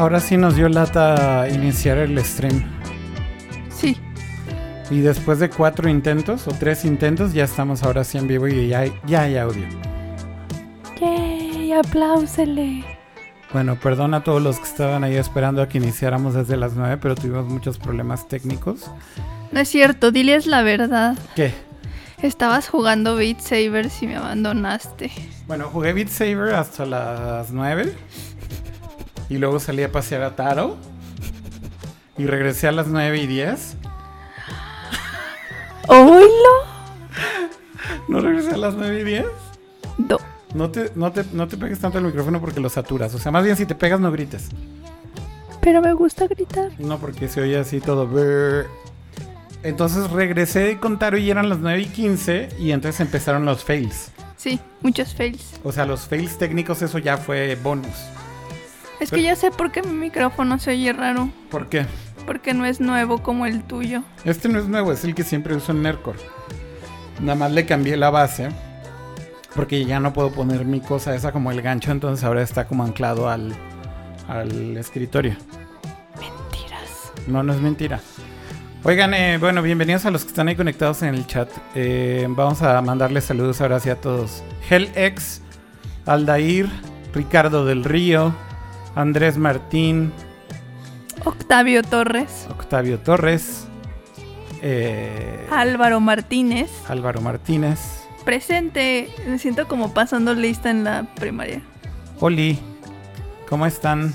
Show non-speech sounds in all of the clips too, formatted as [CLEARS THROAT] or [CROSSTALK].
ahora sí nos dio lata iniciar el stream. Sí. Y después de cuatro intentos o tres intentos, ya estamos ahora sí en vivo y ya hay, ya hay audio. ¡Yay! ¡Apláusele! Bueno, perdón a todos los que estaban ahí esperando a que iniciáramos desde las 9, pero tuvimos muchos problemas técnicos. No es cierto, diles la verdad. ¿Qué? Estabas jugando Beat Saber y me abandonaste. Bueno, jugué Beat Saber hasta las 9. Y luego salí a pasear a Taro. Y regresé a las 9 y 10. ¿Oílo? ¿No regresé a las 9 y 10? No. No te, no, te, no te pegues tanto el micrófono porque lo saturas. O sea, más bien si te pegas no grites. Pero me gusta gritar. No, porque se oye así todo. Entonces regresé con Taro y eran las 9 y 15 y entonces empezaron los fails. Sí, muchos fails. O sea, los fails técnicos, eso ya fue bonus. Es que ya sé por qué mi micrófono se oye raro. ¿Por qué? Porque no es nuevo como el tuyo. Este no es nuevo, es el que siempre uso en Nercor. Nada más le cambié la base. Porque ya no puedo poner mi cosa esa como el gancho, entonces ahora está como anclado al, al escritorio. Mentiras. No, no es mentira. Oigan, eh, bueno, bienvenidos a los que están ahí conectados en el chat. Eh, vamos a mandarles saludos ahora sí a todos. HellX, Aldair, Ricardo del Río, Andrés Martín, Octavio Torres. Octavio Torres, eh, Álvaro Martínez. Álvaro Martínez, Presente. Me siento como pasando lista en la primaria. Oli, ¿cómo están?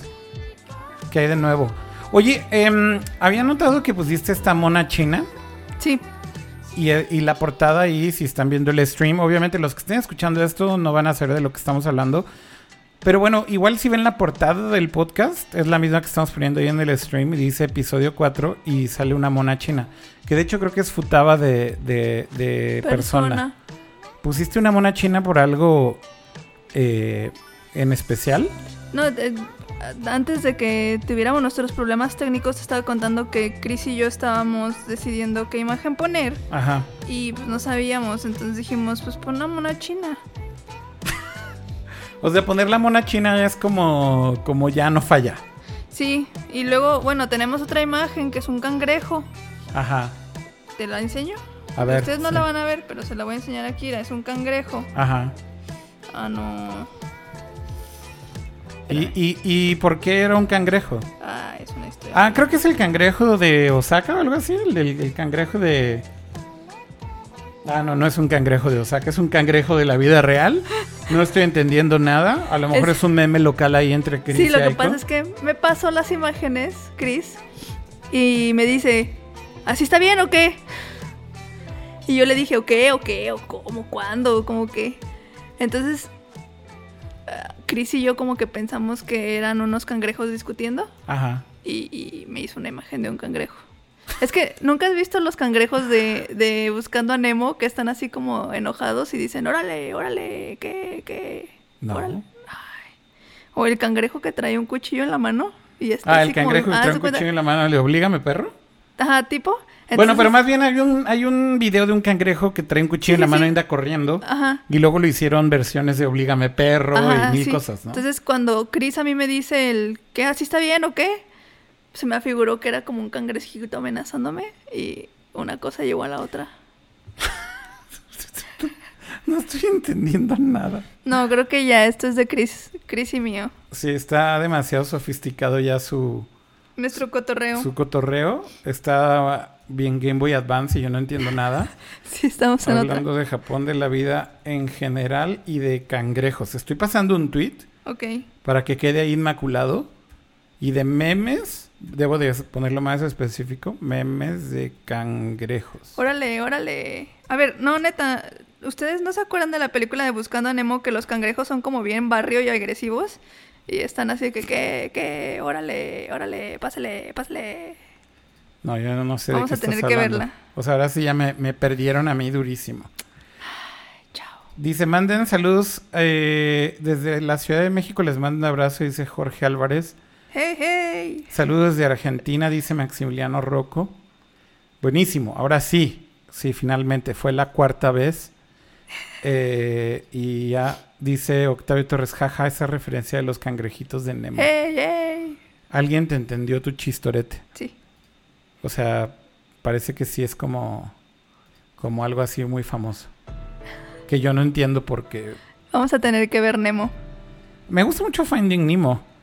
¿Qué hay de nuevo? Oye, em, había notado que pusiste esta mona china. Sí. Y, eh, y la portada ahí, si están viendo el stream, obviamente los que estén escuchando esto no van a saber de lo que estamos hablando. Pero bueno, igual si ven la portada del podcast, es la misma que estamos poniendo ahí en el stream y dice episodio 4 y sale una mona china. Que de hecho creo que es futaba de, de, de persona. ¿Pusiste una mona china por algo eh, en especial? No, eh, antes de que tuviéramos nuestros problemas técnicos, te estaba contando que Chris y yo estábamos decidiendo qué imagen poner Ajá. y pues no sabíamos, entonces dijimos, pues pon una mona china. O sea, poner la mona china es como, como ya no falla. Sí, y luego, bueno, tenemos otra imagen que es un cangrejo. Ajá. ¿Te la enseño? A ver. Ustedes no sí. la van a ver, pero se la voy a enseñar aquí. mira, Es un cangrejo. Ajá. Ah, no. ¿Y, y, ¿Y por qué era un cangrejo? Ah, es una historia. Ah, creo que es el cangrejo de Osaka o algo así. El, el cangrejo de. Ah, no, no es un cangrejo de Osaka, es un cangrejo de la vida real. No estoy entendiendo nada. A lo mejor es, Es- un meme local ahí entre Chris Sí, lo que pasa es que me pasó las imágenes, Chris, y me dice, ¿así está bien o qué? Y yo le dije, ¿o qué? ¿O qué? ¿O cómo? ¿Cuándo? ¿Cómo qué? Entonces, ah, Chris y yo como que pensamos que eran unos cangrejos discutiendo Ajá. y, y me hizo una imagen de un cangrejo. Es que nunca has visto los cangrejos de, de Buscando a Nemo que están así como enojados y dicen, órale, órale, ¿qué? ¿Qué? No. Órale. Ay. O el cangrejo que trae un cuchillo en la mano y está Ah, así el como- cangrejo que ah, trae ¿se un cuchillo en la mano. ¿Le oblígame, perro? Ajá, tipo. bueno, pero más bien hay un, hay un video de un cangrejo que trae un cuchillo Sí, en la sí, mano y anda corriendo. Ajá. Y luego lo hicieron versiones de Oblígame Perro Ajá, y mil sí. cosas, ¿no? Entonces, cuando Chris a mí me dice el ¿qué? ¿Así está bien o qué? Se me afiguró que era como un cangrejito amenazándome y una cosa llevó a la otra. [LAUGHS] No estoy entendiendo nada. No, creo que ya esto es de Chris, Chris y mío. Sí, está demasiado sofisticado ya su, Nuestro cotorreo. su cotorreo. Está bien Game Boy Advance y yo no entiendo nada. [LAUGHS] Sí, estamos en otra. Hablando de Japón, de la vida en general y de cangrejos. Estoy pasando un tweet Ok. para que quede ahí inmaculado. Y de memes, debo de ponerlo más específico, memes de cangrejos. Órale, órale. A ver, no, neta, ¿ustedes no se acuerdan de la película de Buscando a Nemo que los cangrejos son como bien barrio y agresivos? Y están así que, ¿qué? ¿Qué? Órale, órale, pásale, pásale. No, yo no sé Vamos de a qué tener estás que verla. O sea, ahora sí ya me, me perdieron a mí durísimo. Chao. Dice, manden saludos eh, desde la Ciudad de México. Les mando un abrazo, dice Jorge Álvarez. Hey, hey. Saludos de Argentina, dice Maximiliano Rocco. Buenísimo, ahora sí, sí, finalmente fue la cuarta vez. Eh, y ya dice Octavio Torres, jaja, esa referencia de los cangrejitos de Nemo. Hey, hey. alguien te entendió tu chistorete. Sí. O sea, parece que sí es como, como algo así muy famoso. Que yo no entiendo porque Vamos a tener que ver Nemo. me gusta mucho Finding Nemo.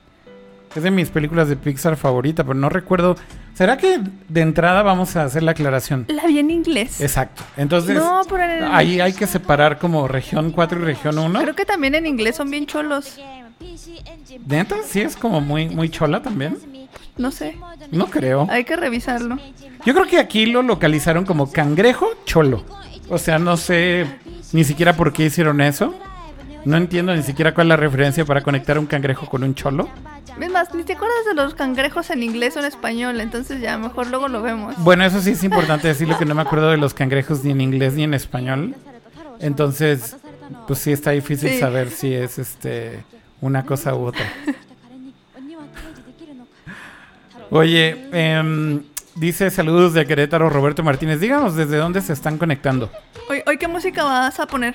Es de mis películas de Pixar favorita, pero no recuerdo. ¿Será que de entrada vamos a hacer la aclaración? La vi en inglés. Exacto. Entonces, no, pero en ahí hay que separar como región 4 y región 1. Creo que también en inglés son bien cholos. ¿Neta? Sí, es como muy, muy chola también. No sé. No creo. Hay que revisarlo. Yo creo que aquí lo localizaron como cangrejo cholo. O sea, no sé ni siquiera por qué hicieron eso. No entiendo ni siquiera cuál es la referencia para conectar un cangrejo con un cholo. Es más, ni te acuerdas de los cangrejos en inglés o en español, entonces ya mejor luego lo vemos. Bueno, eso sí es importante decirlo que no me acuerdo de los cangrejos ni en inglés ni en español. Entonces, pues sí está difícil Sí. saber si es este una cosa u otra. Oye, em, dice saludos de Querétaro Roberto Martínez. Díganos desde dónde se están conectando. Hoy, hoy ¿qué música vas a poner?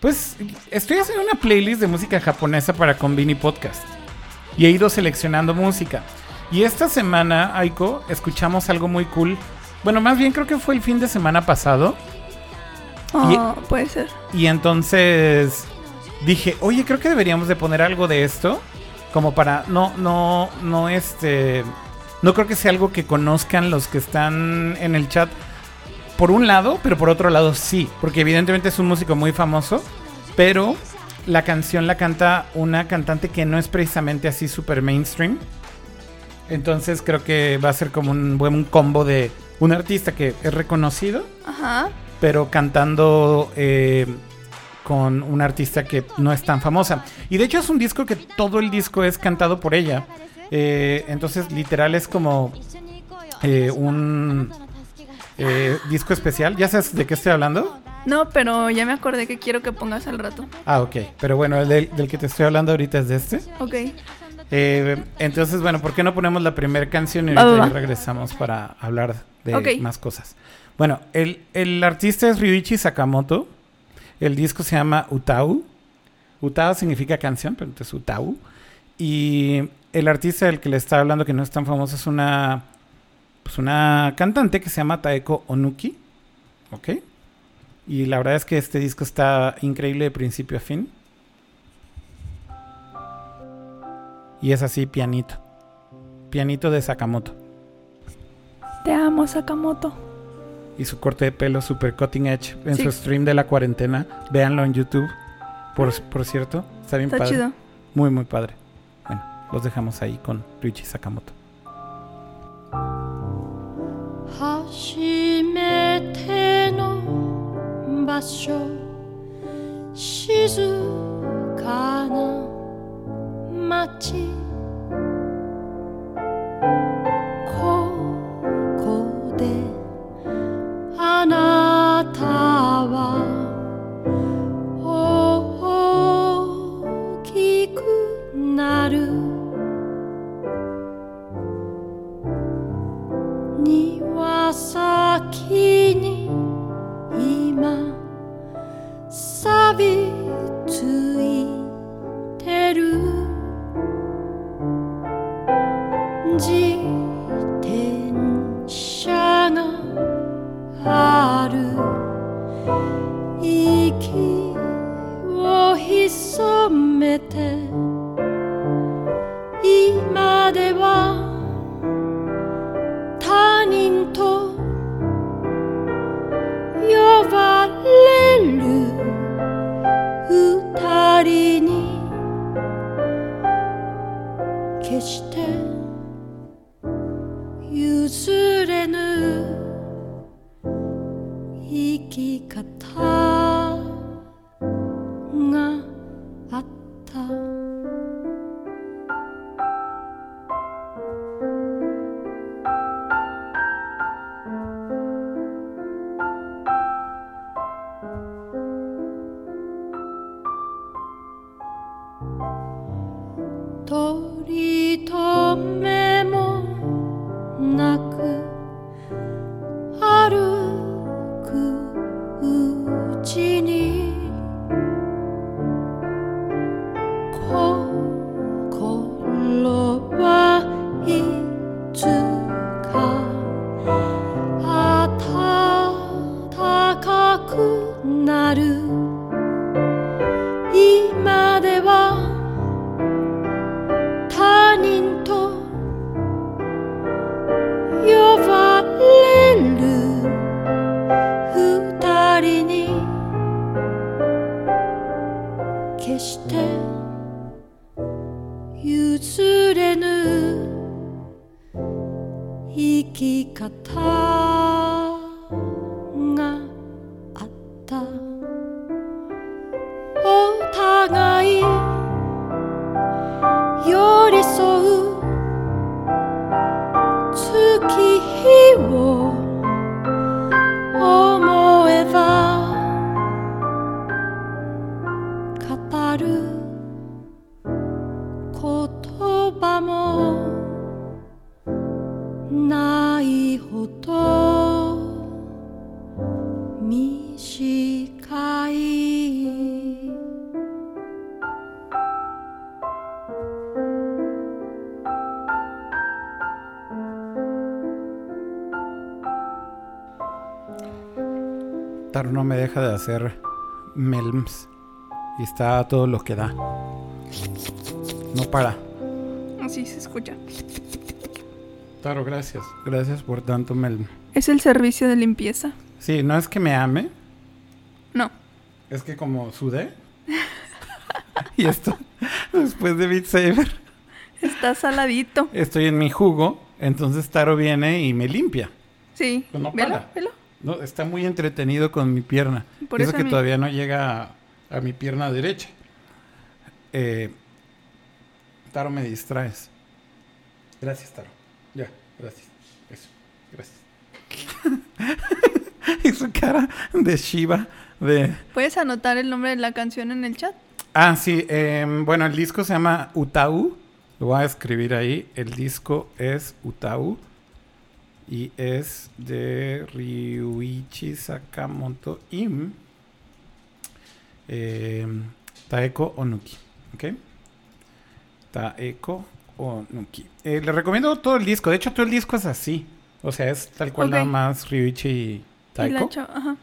Pues estoy haciendo una playlist de música japonesa para Convini Podcast. Y he ido seleccionando música. Y esta semana, Aiko, escuchamos algo muy cool. Bueno, más bien creo que fue el fin de semana pasado. Oh, puede ser. Y entonces dije, oye, creo que deberíamos de poner algo de esto. Como para, no, no, no, este, no creo que sea algo que conozcan los que están en el chat. Por un lado, pero por otro lado sí. Porque evidentemente es un músico muy famoso. Pero la canción la canta una cantante que no es precisamente así super mainstream. Entonces creo que va a ser como un buen combo de un artista que es reconocido Ajá. pero cantando eh, con una artista que no es tan famosa. Y de hecho es un disco que todo el disco es cantado por ella. Eh, entonces literal es como eh, un eh, disco especial. ¿Ya sabes de qué estoy hablando? No, pero ya me acordé que quiero que pongas al rato. Ah, ok. Pero bueno, el del, del que te estoy hablando ahorita es de este. Ok. Eh, entonces, bueno, ¿por qué no ponemos la primera canción y ahorita ya va. regresamos para hablar de más cosas? Bueno, el, el artista es Ryuichi Sakamoto. El disco se llama Utau. Utau significa canción, pero entonces Utau. Y el artista del que le estaba hablando, que no es tan famoso, es una, pues una cantante que se llama Taeko Onuki. ¿Ok? Y la verdad es que este disco está increíble de principio a fin. Y es así, pianito. Pianito de Sakamoto. Te amo, Sakamoto. Y su corte de pelo super cutting edge en su stream de la cuarentena. Véanlo en YouTube. Por, por cierto, está bien está padre. Chido. Muy, muy padre. Bueno, los dejamos ahí con Luigi Sakamoto. 場所静かな街。ここであなたは大きくなる。庭先に今 sa vie tu Katar. Hacer melms. Y está a todo lo que da. No para. Así se escucha. Taro, gracias. Gracias por tanto melm. ¿Es el servicio de limpieza? Sí, no es que me ame. No. Es que como sudé. [LAUGHS] y esto, después de Beat Saber, Está saladito. estoy en mi jugo. Entonces Taro viene y me limpia. Sí. Pues no velo, para. velo. No, está muy entretenido con mi pierna. Por eso eso que mí- todavía no llega a, a mi pierna derecha. Eh, Taro, me distraes. Gracias, Taro. Ya, gracias. Eso, gracias. [LAUGHS] y su cara de Shiva, de... ¿Puedes anotar el nombre de la canción en el chat? Ah, sí. em, bueno, el disco se llama Utau. Lo voy a escribir ahí. El disco es Utau. Y es de Ryuichi Sakamoto Im. em, Taeko Onuki. ¿Ok? Taeko Onuki. Eh, le recomiendo todo el disco. De hecho, todo el disco es así. O sea, es tal cual nada más Ryuichi y Taeko. ajá.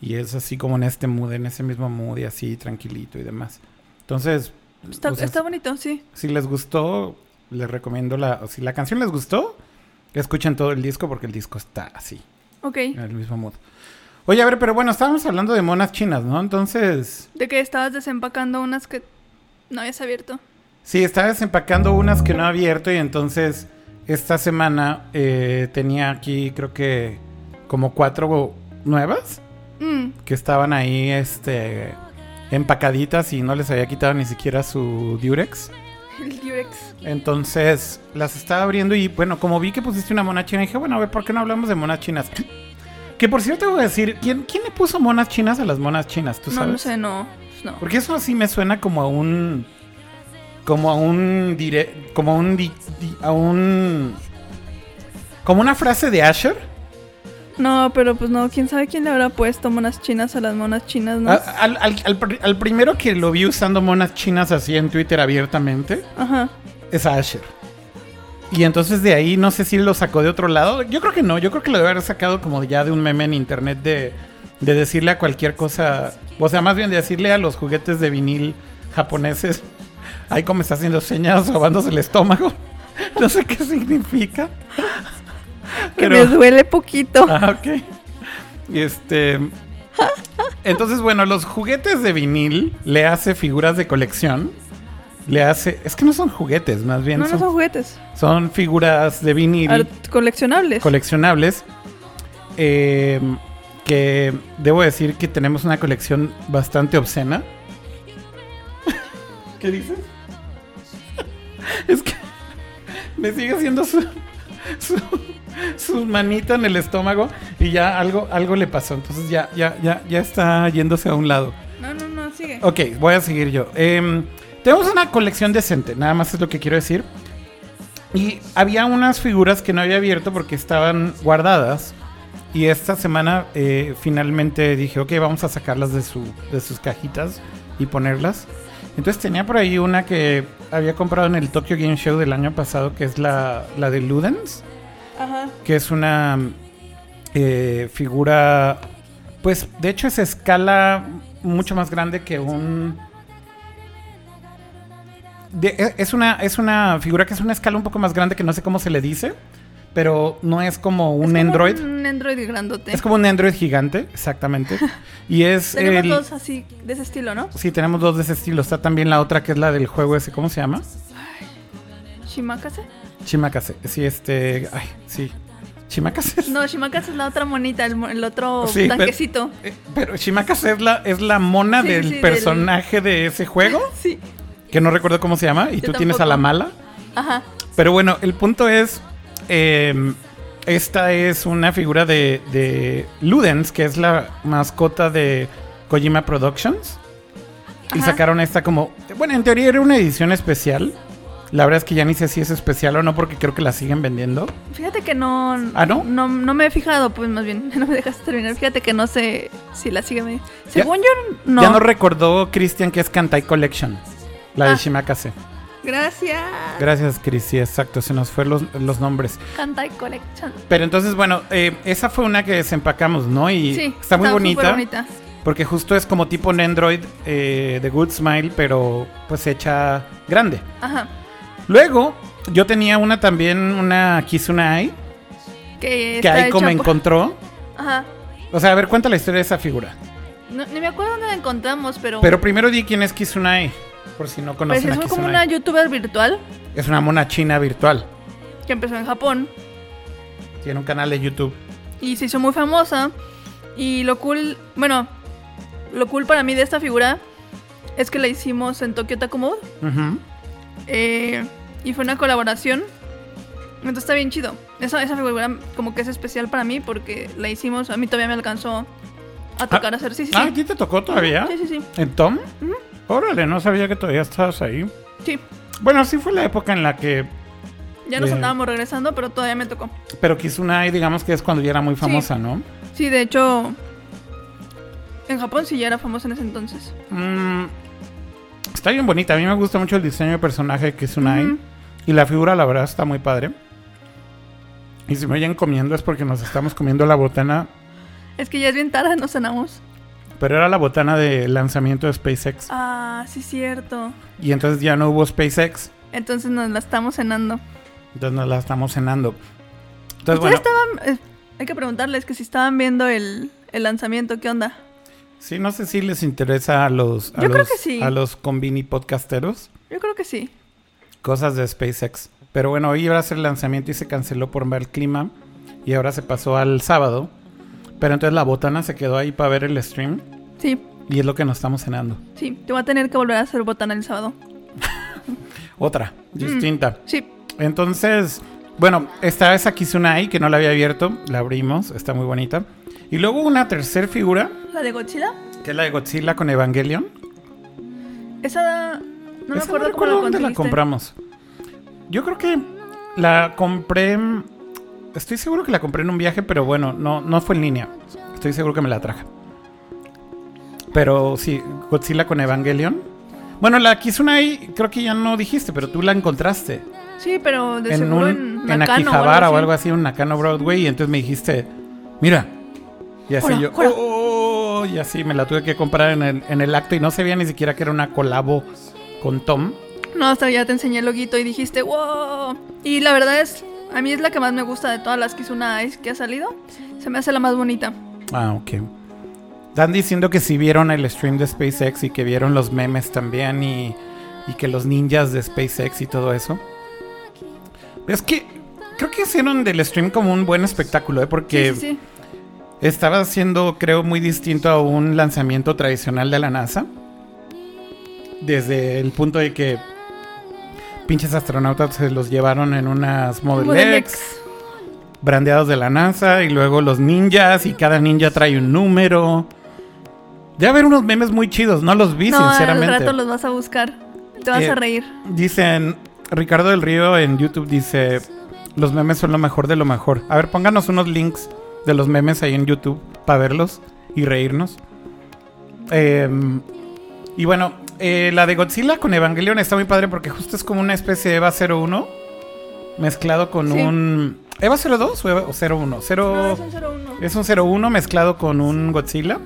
Y es así como en este mood, en ese mismo mood y así tranquilito y demás. Entonces, Está, o sea, está bonito, sí. si les gustó, les recomiendo la... o si la canción les gustó, escuchen todo el disco porque el disco está así, Ok. en el mismo mood. Oye, a ver, pero bueno, estábamos hablando de monas chinas, ¿no? Entonces, De que estabas desempacando unas que no habías abierto. sí, estaba desempacando unas que no he abierto y entonces esta semana eh, tenía aquí creo que como cuatro nuevas. Mm, que estaban ahí este empacaditas y no les había quitado ni siquiera su Durex. [LAUGHS] el Durex. Entonces las estaba abriendo y bueno, como vi que pusiste una mona china, dije, bueno, a ver, ¿por qué no hablamos de monas chinas? [CLEARS THROAT] Que por cierto voy a decir, ¿quién, quién le puso monas chinas a las monas chinas? ¿Tú No, sabes? no sé, no. No. Porque eso así me suena como a un como a un dire, como a un di- di- a un como una frase de Asher. No, pero pues no, quién sabe quién le habrá puesto monas chinas a las monas chinas, ¿no? A- Al, al- al pr- al primero que lo vi usando monas chinas así en Twitter abiertamente Ajá. es a Asher. Y entonces de ahí no sé si lo sacó de otro lado. Yo creo que no. Yo creo que lo debe haber sacado como ya de un meme en internet de, de decirle a cualquier cosa. O sea, más bien de decirle a los juguetes de vinil japoneses. [LAUGHS] Ahí como está haciendo señas, [LAUGHS] sobándose el estómago. [LAUGHS] No sé qué significa. [LAUGHS] Que Pero- me duele poquito. [LAUGHS] Ah, ok. Este. Entonces, bueno, los juguetes de vinil le hace figuras de colección. Le hace. Es que no son juguetes, más bien no, no son, son juguetes. son figuras de vinil Art- coleccionables. coleccionables. eh, que debo decir que tenemos una colección bastante obscena. [LAUGHS] ¿Qué dices? es que me sigue haciendo su, su, su manita en el estómago y ya algo, algo le pasó. Entonces ya, ya, ya, ya está yéndose a un lado. no, no, no, sigue. Ok, voy a seguir yo. Em, tenemos una colección decente, nada más es lo que quiero decir. Y había unas figuras que no había abierto porque estaban guardadas. Y esta semana eh, finalmente dije, ok, vamos a sacarlas de, su, de sus cajitas y ponerlas. Entonces tenía por ahí una que había comprado en el Tokyo Game Show del año pasado, que es la, la de Ludens Ajá. que es una eh, figura, pues de hecho es escala mucho más grande que un... de- e- es, una, es una figura que es una escala un poco más grande que no sé cómo se le dice, pero no es como un Es como Android. Un Android grandote. Es como un Android gigante, exactamente. Y es... [LAUGHS] Tenemos el- dos así, de ese estilo, ¿no? Sí, tenemos dos de ese estilo. Está también la otra que es la del juego ese, ¿cómo se llama? ¿Shimakase? Chimakase. Sí, este... Ay, sí. Chimakase. No, Shimakase es la otra monita, el, el otro Sí, pero- tanquecito. Eh, Pero Shimakase es la, es la mona Sí, del sí, del- personaje de ese juego, [LAUGHS] Sí. que no recuerdo cómo se llama, y Yo tú tienes a la mala. Ajá. Pero bueno, el punto es, eh, esta es una figura de, de Ludens, que es la mascota de Kojima Productions. Y sacaron esta como, bueno, en teoría era una edición especial. La verdad es que ya ni sé si es especial o no, porque creo que la siguen vendiendo. Fíjate que no. ¿Ah, no? No, no me he fijado, pues más bien. [LAUGHS] No me dejaste terminar. Fíjate que no sé si la sigue. me- Según yo, no. Ya no recordó Christian que es Kantai Collection, la de Ah. Shimakase. Gracias. Gracias, Cris. Sí, exacto. Se nos fueron los, los nombres. Kantai Collection. Pero entonces, bueno, eh, esa fue una que desempacamos, ¿no? Y Sí, está muy bonita. bonita. Porque justo es como tipo Nendroid eh, de Good Smile, pero pues hecha grande. Ajá. Luego, yo tenía una también, una Kizunai, Que, que está Aiko me encontró. Ajá. O sea, a ver, cuenta la historia de esa figura. No, ni me acuerdo dónde la encontramos, pero. Pero primero di quién es Kizunai, por si no pues conocen es a como una youtuber virtual Es una mona china virtual. que empezó en Japón Tiene un canal de YouTube. y se hizo muy famosa. Y lo cool, bueno, lo cool para mí de esta figura es que la hicimos en Tokyo Takumode. Ujú. Eh, y fue una colaboración. Entonces está bien chido. Esa, esa figura como que es especial para mí porque la hicimos, a mí todavía me alcanzó a tocar hacer. Sí, sí, sí. Ah, ¿a ti te tocó todavía? Sí, sí, sí. ¿En Tom? Órale, no sabía que todavía estabas ahí. Sí. Bueno, sí fue la época en la que... Ya nos Bien. andábamos regresando, pero todavía me tocó. Pero Kizunai, digamos que es cuando ya era muy famosa, ¿no? Sí, de hecho, en Japón sí ya era famosa en ese entonces. Mm, está bien bonita. A mí me gusta mucho el diseño de personaje de Kizunai. Ujú. Y la figura, la verdad, está muy padre. Y si me oyen comiendo es porque nos estamos comiendo la botana. Es que ya es bien tarde, nos cenamos. Pero era la botana de lanzamiento de SpaceX. Ah, sí, cierto. Y entonces ya no hubo SpaceX. Entonces nos la estamos cenando. Entonces nos la estamos cenando. Entonces, bueno, Ustedes estaban. eh, hay que preguntarles que si estaban viendo el, el lanzamiento, ¿qué onda? Sí, no sé si les interesa a los, a Yo creo los, que sí. a los convini podcasteros Yo creo que sí. cosas de SpaceX. Pero bueno, hoy iba a ser el lanzamiento y se canceló por mal clima. Y ahora se pasó al sábado. Pero entonces la botana se quedó ahí para ver el stream. Sí, Y es lo que nos estamos cenando. sí. Te voy a tener que volver a hacer botana el sábado. [LAUGHS] Otra, Mm. distinta. Sí. Entonces, bueno, está esa Kizunai que no la había abierto. La abrimos, está muy bonita. Y luego una tercera figura, ¿La de Godzilla? que es la de Godzilla con Evangelion. Esa. No me Esa acuerdo cómo recuerdo la dónde la compramos. Yo creo que la compré. Estoy seguro que la compré en un viaje, pero bueno, no, no fue en línea. Estoy seguro que me la traje. Pero sí, Godzilla con Evangelion. Bueno, la Kizunai creo que ya no dijiste, pero tú la encontraste. Sí, pero de en seguro un en en Nakano Akihabara o algo así, un Nakano Broadway, y entonces me dijiste, mira. Y así Hola, yo, hola. "Oh", y así me la tuve que comprar en el, en el acto y no sabía ni siquiera que era una colabo con Tom. No, hasta ya te enseñé el loguito y dijiste, wow. Y la verdad es, a mí es la que más me gusta de todas las Kizuna Ice que ha salido. Se me hace la más bonita. Ah, ok. Están diciendo que sí vieron el stream de SpaceX y que vieron los memes también y, y que los ninjas de SpaceX y todo eso. Es que creo que hicieron del stream como un buen espectáculo, ¿eh? porque Sí, sí, sí. Estaba siendo, creo, muy distinto a un lanzamiento tradicional de la NASA. Desde el punto de que pinches astronautas se los llevaron en unas Model, Model X, X. brandeados de la NASA, y luego los ninjas, y cada ninja trae un número. Ya ver unos memes muy chidos, no los vi, No, al sinceramente. rato los vas a buscar. Te vas Eh, a reír. Dicen, Ricardo del Río en YouTube dice, los memes son lo mejor de lo mejor. A ver, pónganos unos links de los memes ahí en YouTube para verlos y reírnos. Em, y bueno, eh, la de Godzilla con Evangelion está muy padre porque justo es como una especie de Eva 01 mezclado con Sí. un... ¿Eva 02 o Eva o 01? Cero- No, es un 01. es un 01 mezclado con un Godzilla.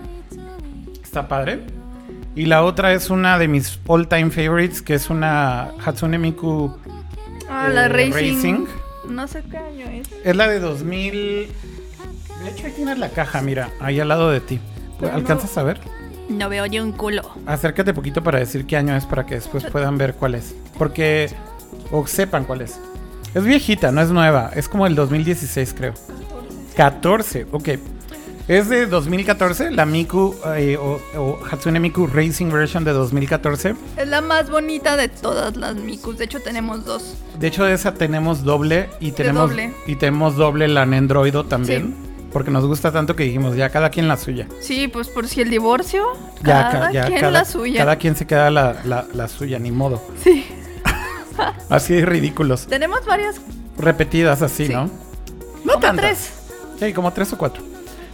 Está padre. Y la otra es una de mis all time favorites, que es una Hatsune Miku. Ah, la eh, Racing. Racing. No sé qué año es. Es la de 2000. De hecho, ahí tienes la caja, mira, ahí al lado de ti. Pero no- ¿Alcanzas a ver? No veo yo un culo. Acércate poquito para decir qué año es para que después puedan ver cuál es. Porque. O sepan cuál es. Es viejita, no es nueva. Es como el 2016, creo. 14, ok. Es de 2014, la Miku eh, o, o Hatsune Miku Racing Version de 2014. Es la más bonita de todas las Mikus. De hecho, tenemos dos. De hecho, de esa tenemos doble y tenemos doble. y tenemos doble la Nendroido también. Porque nos gusta tanto que dijimos, ya cada quien la suya. Sí, pues por si el divorcio. Ya, cada ca- ya quien cada, la suya. cada quien se queda la, la- la suya, ni modo. Sí. [LAUGHS] Así de ridículos. Tenemos varias. Repetidas así, Sí. ¿no? No como tantas. tres. Sí, como tres o cuatro.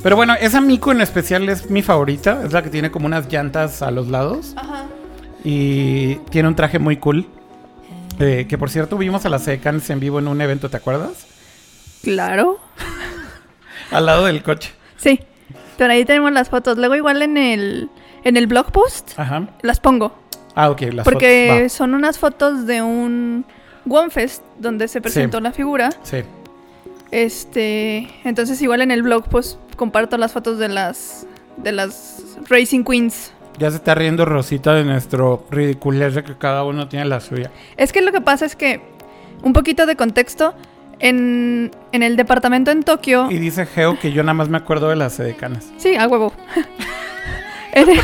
Pero bueno, esa Miku en especial es mi favorita. Es la que tiene como unas llantas a los lados. Ajá. Y tiene un traje muy cool. Eh, que por cierto vimos a las Edecans en vivo en un evento, ¿te acuerdas? Claro. Al lado del coche. Sí. Por ahí tenemos las fotos. Luego igual en el, en el blog post Ajá. las pongo. Ah, ok, las porque fotos. son unas fotos de un OneFest donde se presentó la figura. Sí. Este, entonces igual en el blog pues comparto las fotos de las de las Racing Queens. Ya se está riendo Rosita de nuestro ridiculez de que cada uno tiene la suya. Es que lo que pasa es que un poquito de contexto en, en el departamento en Tokio, Y dice Geo que yo nada más me acuerdo de las edecanas. sí, a huevo. [LAUGHS] en, el,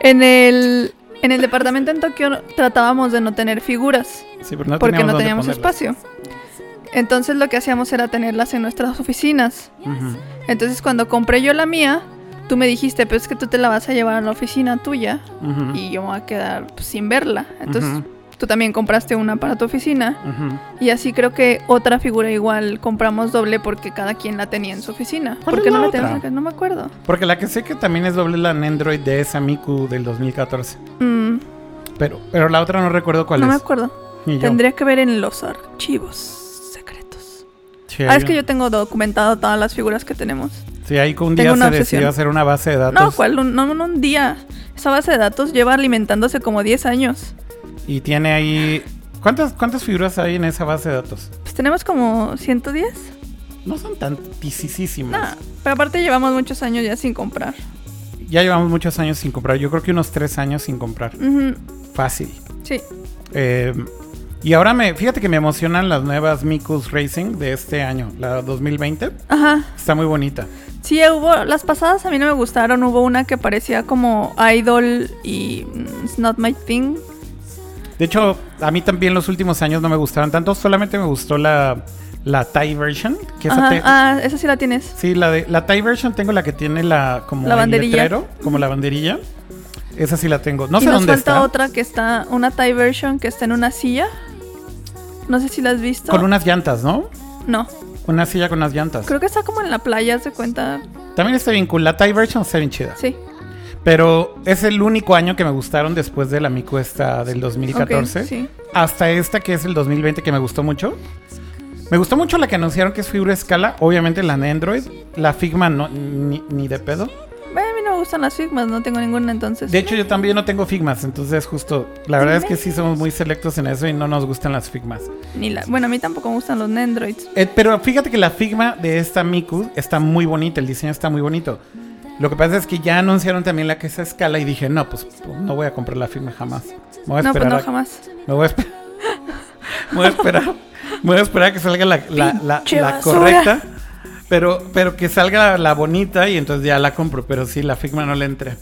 en el en el departamento en Tokio tratábamos de no tener figuras Sí, pero no porque no teníamos espacio. Entonces lo que hacíamos era tenerlas en nuestras oficinas. Entonces cuando compré yo la mía, tú me dijiste, pero es que tú te la vas a llevar a la oficina tuya y yo me voy a quedar pues, sin verla. Entonces. Tú también compraste una para tu oficina y así creo que otra figura igual compramos doble porque cada quien la tenía en su oficina. ¿Cuál Porque es no la tenemos acá? No me acuerdo. Porque la que sé que también es doble la Android de esa Miku del 2014. Mm, Pero, pero la otra no recuerdo cuál no me es. acuerdo. Tendría que ver en los archivos secretos. Sí, Ah, es que yo tengo documentado todas las figuras que tenemos. Sí, ahí un día se decidió hacer una base de datos. No, ¿cuál? No, no, un día. Esa base de datos lleva alimentándose como 10 años. Y tiene ahí... ¿Cuántas, ¿Cuántas figuras hay en esa base de datos? Pues tenemos como 110. No son tantísimas. Nah, pero aparte llevamos muchos años ya sin comprar. Ya llevamos muchos años sin comprar. Yo creo que unos tres años sin comprar. Ujú, Fácil. Sí. Eh, y ahora me... Fíjate que me emocionan las nuevas Mikus Racing de este año. La 2020. Ajá. Está muy bonita. Sí, hubo. Las pasadas a mí no me gustaron. Hubo una que parecía como Idol y mm, It's Not My Thing. De hecho, a mí también los últimos años no me gustaron tanto. Solamente me gustó la, la Thai version. Que esa Ajá. te- Ah, esa sí la tienes. Sí, la de la Thai version tengo la que tiene la como La el banderilla. letrero, como la banderilla. Esa sí la tengo. No y sé nos dónde falta está. otra que está. Una Thai version que está en una silla. No sé si la has visto. Con unas llantas, ¿no? No. Una silla con unas llantas. Creo que está como en la playa, se cuenta. También está bien cool. La Thai version está bien chida. Sí. Pero es el único año que me gustaron después de la Miku esta del 2014. Ok, sí. Hasta esta que es el 2020 que me gustó mucho. Me gustó mucho la que anunciaron que es figura escala. Obviamente la de Android. La Figma no, ni, ni de pedo. Bueno, a mí no me gustan las Figmas, no tengo ninguna entonces. De hecho, yo también no tengo Figmas. Entonces, justo, la verdad es que sí somos muy selectos en eso y no nos gustan las Figmas. Ni la... Bueno, a mí tampoco me gustan los Nendroids. Eh, pero fíjate que la Figma de esta Miku está muy bonita. El diseño está muy bonito. Lo que pasa es que ya anunciaron también la que es a escala y dije, no, pues no voy a comprar la Figma jamás. Me voy a No, pues no, a- jamás. [LAUGHS] Me voy a esperar. me voy a esperar. voy a esperar que salga la, la, la- Pinche la basura. correcta. Pero, pero que salga la bonita y entonces ya la compro. Pero sí, la Figma no le entré.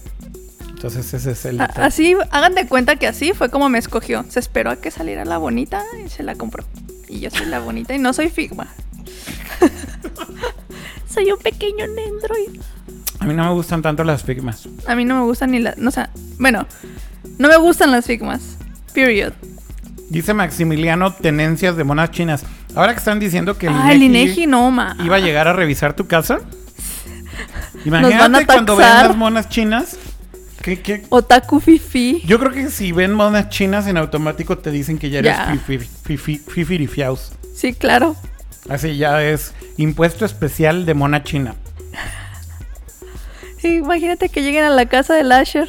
Entonces ese es el detalle. así, hagan de cuenta que así fue como me escogió. Se esperó a que saliera la bonita y se la compró. Y yo soy la bonita y no soy Figma. [LAUGHS] soy un pequeño Nendroid. A mí no me gustan tanto las Figmas. A mí no me gustan ni las... No, o sea, bueno, no me gustan las Figmas. Period. Dice Maximiliano, tenencias de monas chinas. Ahora que están diciendo que el Ah, el INEGI no, ma. iba a llegar a revisar tu casa. [LAUGHS] Imagínate cuando vean las monas chinas. Otaku Fifi. yo creo que si ven monas chinas en automático te dicen que ya eres Ya. fifi- fifi- fifirifiaus. Sí, claro. Así ya es impuesto especial de mona china. Sí, imagínate que lleguen a la casa del Asher.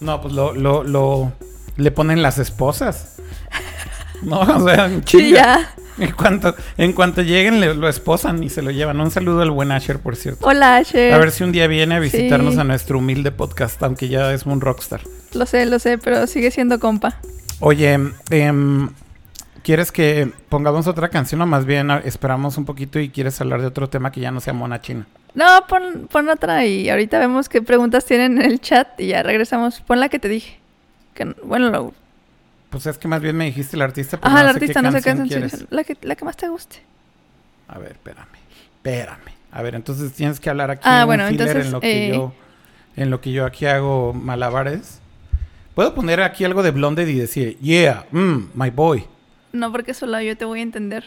No, pues lo, lo, lo le ponen las esposas. No, o sea. Sí, ya. En cuanto, en cuanto lleguen, le- lo esposan y se lo llevan. Un saludo al buen Asher, por cierto. Hola, Asher. A ver si un día viene a visitarnos Sí. a nuestro humilde podcast, aunque ya es un rockstar. Lo sé, lo sé, pero sigue siendo compa. Oye, em, ¿quieres que pongamos otra canción o más bien esperamos un poquito y quieres hablar de otro tema que ya no sea mona china? No, pon, pon otra y ahorita vemos qué preguntas tienen en el chat y ya regresamos. Pon la que te dije. Que, no- bueno, lo- Pues es que más bien me dijiste el artista, pero ajá, no el artista, no sé qué canción. La que, la que más te guste. A ver, espérame, espérame. A ver, entonces tienes que hablar aquí Ah, un bueno, entonces, en lo que eh, yo en lo que yo aquí hago malabares. Puedo poner aquí algo de Blonded y decir, "Yeah, mm, my boy." No, porque solo yo te voy a entender.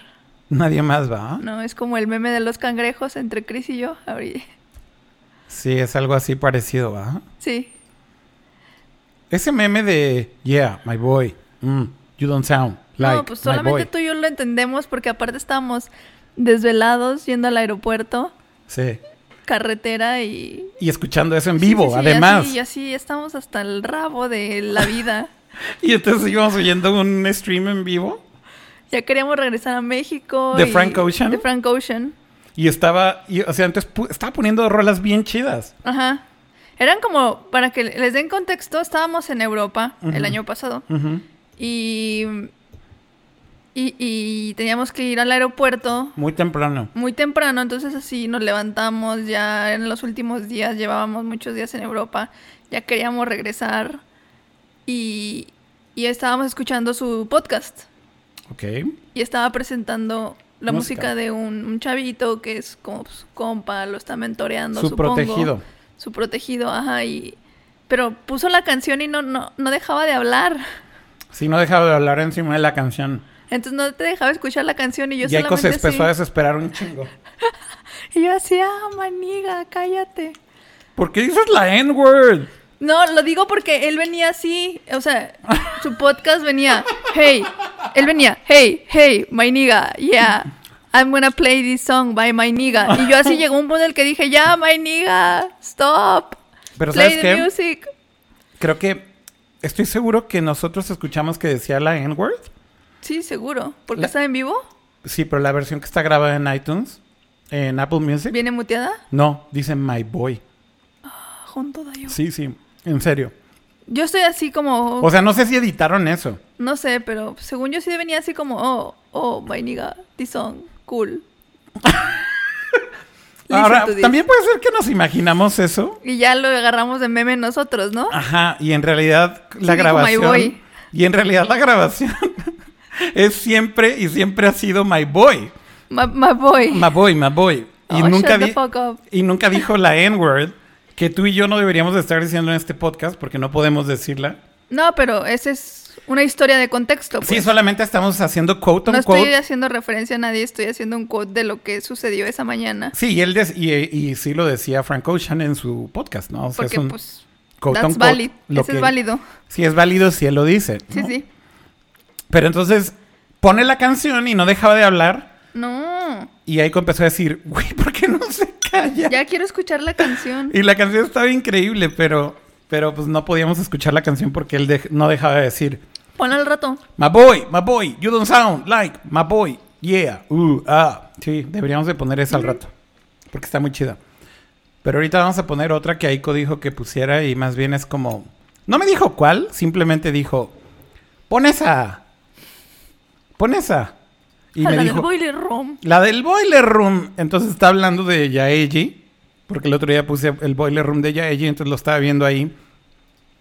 [LAUGHS] Nadie más va. No, es como el meme de los cangrejos entre Chris y yo. Ahorita. Sí, es algo así parecido, ¿va? Sí. Ese meme de, "Yeah, my boy. Mm, you don't sound Like, no, pues my solamente boy. tú y yo lo entendemos porque aparte estábamos desvelados yendo al aeropuerto, Sí. carretera y... Y escuchando eso en vivo, sí, sí, además. Así, y así estamos hasta el rabo de la vida. [LAUGHS] Y entonces íbamos oyendo un stream en vivo. Ya queríamos regresar a México. ¿De Frank Ocean? De Frank Ocean. Y estaba, y, o sea, pu- estaba poniendo rolas bien chidas. Ajá. Eran como, para que les den contexto, estábamos en Europa el año pasado Ujú. y, y, y teníamos que ir al aeropuerto Muy temprano. muy temprano, entonces así nos levantamos ya en los últimos días, llevábamos muchos días en Europa, ya queríamos regresar y, y estábamos escuchando su podcast Ok. y estaba presentando la Música. música, de un, un chavito que es como su compa, lo está mentoreando, Su supongo. protegido. Su protegido, ajá, y... Pero puso la canción y no, no, no dejaba de hablar. Sí, no dejaba de hablar encima de la canción. Entonces no te dejaba escuchar la canción y yo se solamente empezó a desesperar un chingo. [LAUGHS] Y yo así, ah, maniga, cállate. ¿Por qué dices la N-word? No, lo digo porque él venía así, o sea, su podcast venía, hey, él venía, hey, hey, my nigga, yeah, I'm gonna play this song by my nigga. Y yo así llegó un punto en el que dije, ya, my nigga, stop, Pero play ¿sabes the qué? music. Creo que estoy seguro que nosotros escuchamos que decía la N-word. Sí, seguro, porque La- está en vivo, Sí, pero la versión que está grabada en iTunes, en Apple Music, viene muteada, no, dice My Boy. junto de yo. Sí, sí, en serio. Yo estoy así como, O sea, no sé si editaron eso. no sé, pero según yo sí venía así como, oh, oh, my nigga, [LAUGHS] this song, cool. Ahora, también puede ser que nos imaginamos eso. Y ya lo agarramos de meme nosotros, ¿no? Ajá, y en realidad la "My grabación. boy". Y en realidad la grabación [LAUGHS] es siempre y siempre ha sido My Boy. My, my boy. My Boy, My Boy. Y Oh, nunca di- y nunca dijo la N-word que tú y yo no deberíamos de estar diciendo en este podcast porque no podemos decirla. No, pero esa es una historia de contexto. Sí, pues. solamente estamos haciendo quote no on quote. estoy haciendo referencia a nadie, estoy haciendo un quote de lo que sucedió esa mañana. Sí, y él y, y sí lo decía Frank Ocean en su podcast, ¿no? O sea, Porque, es un pues, quote on that's quote, valid. lo Ese que- es válido. Sí, es válido si él lo dice. Sí, ¿no? sí. Pero entonces pone la canción y no dejaba de hablar. No. Y ahí empezó a decir, güey, ¿por qué no se calla? Ya quiero escuchar la canción. Y la canción estaba increíble, pero, pero pues no podíamos escuchar la canción porque él no dejaba de decir, Ponla al rato. my boy, my boy, you don't sound like my boy, yeah, uh, ah. Sí, deberíamos de poner esa al rato, porque está muy chida. Pero ahorita vamos a poner otra que Aiko dijo que pusiera y más bien es como, no me dijo cuál, simplemente dijo, pon esa, pon esa. Y a me la dijo, del boiler room. la del Boiler Room. Entonces está hablando de Yaeji. Porque el otro día puse el Boiler Room de Yaeji. Entonces lo estaba viendo ahí.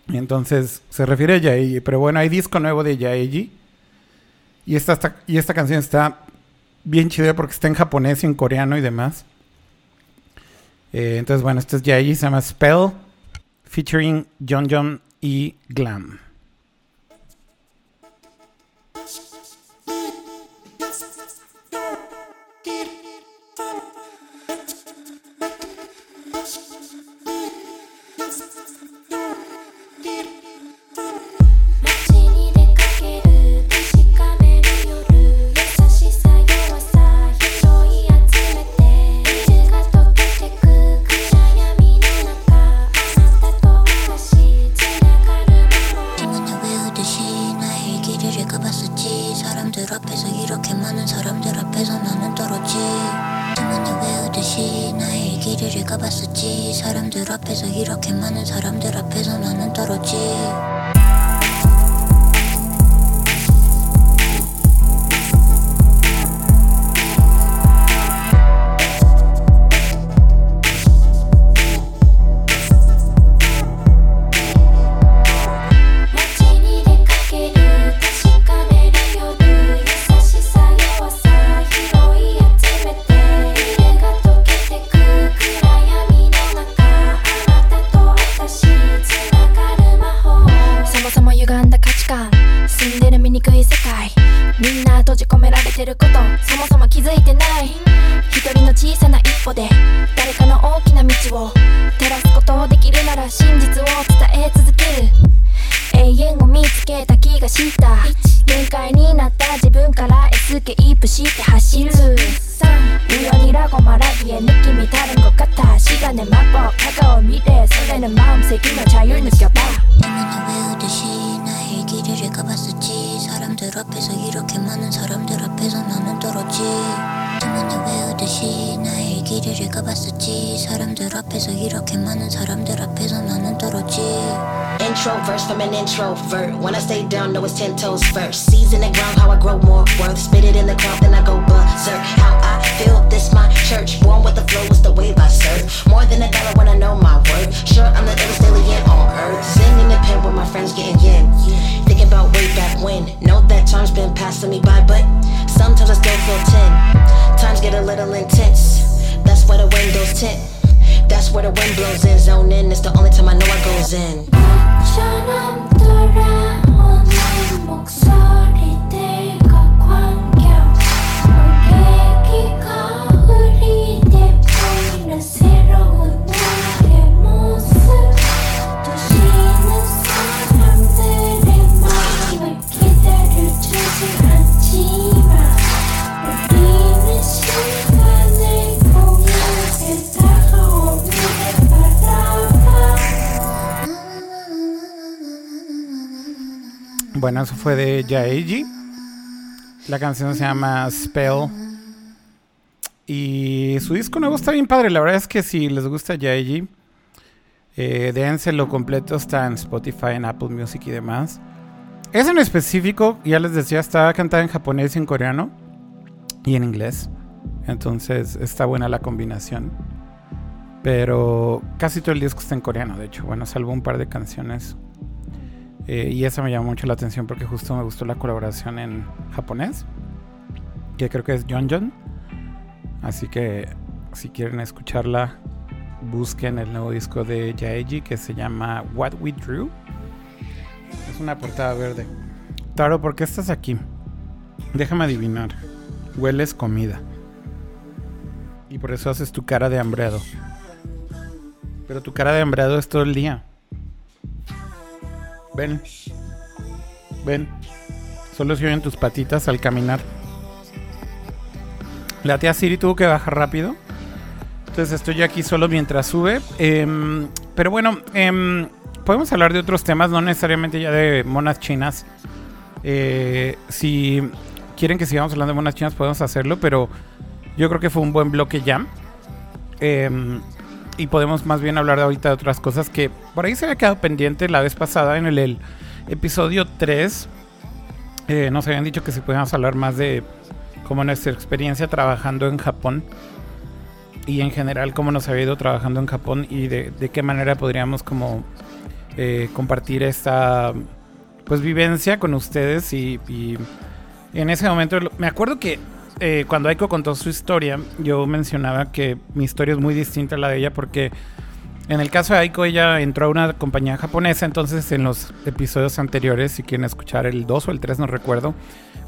Y entonces se refiere a Yaeji. Pero bueno, hay disco nuevo de Yaeji. Y esta, está- y esta canción está bien chida porque está en japonés y en coreano y demás. Eh, entonces, bueno, este es Yaeji. Se llama Spell. Featuring John John y Glam. Bueno, eso fue de Yaeji. La canción se llama Spell. Y su disco nuevo está bien padre. La verdad es que si les gusta Yaeji, eh, dénselo completo. Está en Spotify, en Apple Music y demás. Es en específico, ya les decía, está cantada en japonés y en coreano. Y en inglés. Entonces está buena la combinación. Pero casi todo el disco está en coreano, de hecho. Bueno, salvo un par de canciones eh, y esa me llamó mucho la atención porque justo me gustó la colaboración en japonés, que creo que es John John. Así que si quieren escucharla, busquen el nuevo disco de Yaeji que se llama What We Drew. Es una portada verde. Taro, ¿por qué estás aquí? Déjame adivinar. Hueles comida. Y por eso haces tu cara de hambreado. Pero tu cara de hambreado es todo el día. Ven. Ven. Solo se oyen tus patitas al caminar. La tía Siri tuvo que bajar rápido. Entonces estoy aquí solo mientras sube. Em, pero bueno, em, podemos hablar de otros temas, no necesariamente ya de monas chinas. Eh, si quieren que sigamos hablando de monas chinas, podemos hacerlo, pero yo creo que fue un buen bloque ya. Em, y podemos más bien hablar ahorita de otras cosas que por ahí se había quedado pendiente la vez pasada en el, el episodio 3. Eh, nos habían dicho que si podíamos hablar más de como nuestra experiencia trabajando en Japón y en general cómo nos había ido trabajando en Japón y de, qué manera podríamos como eh, compartir esta pues vivencia con ustedes y, en ese momento me acuerdo que eh, cuando Aiko contó su historia yo mencionaba que mi historia es muy distinta a la de ella porque en el caso de Aiko ella entró a una compañía japonesa entonces en los episodios anteriores si quieren escuchar el 2 o el 3 no recuerdo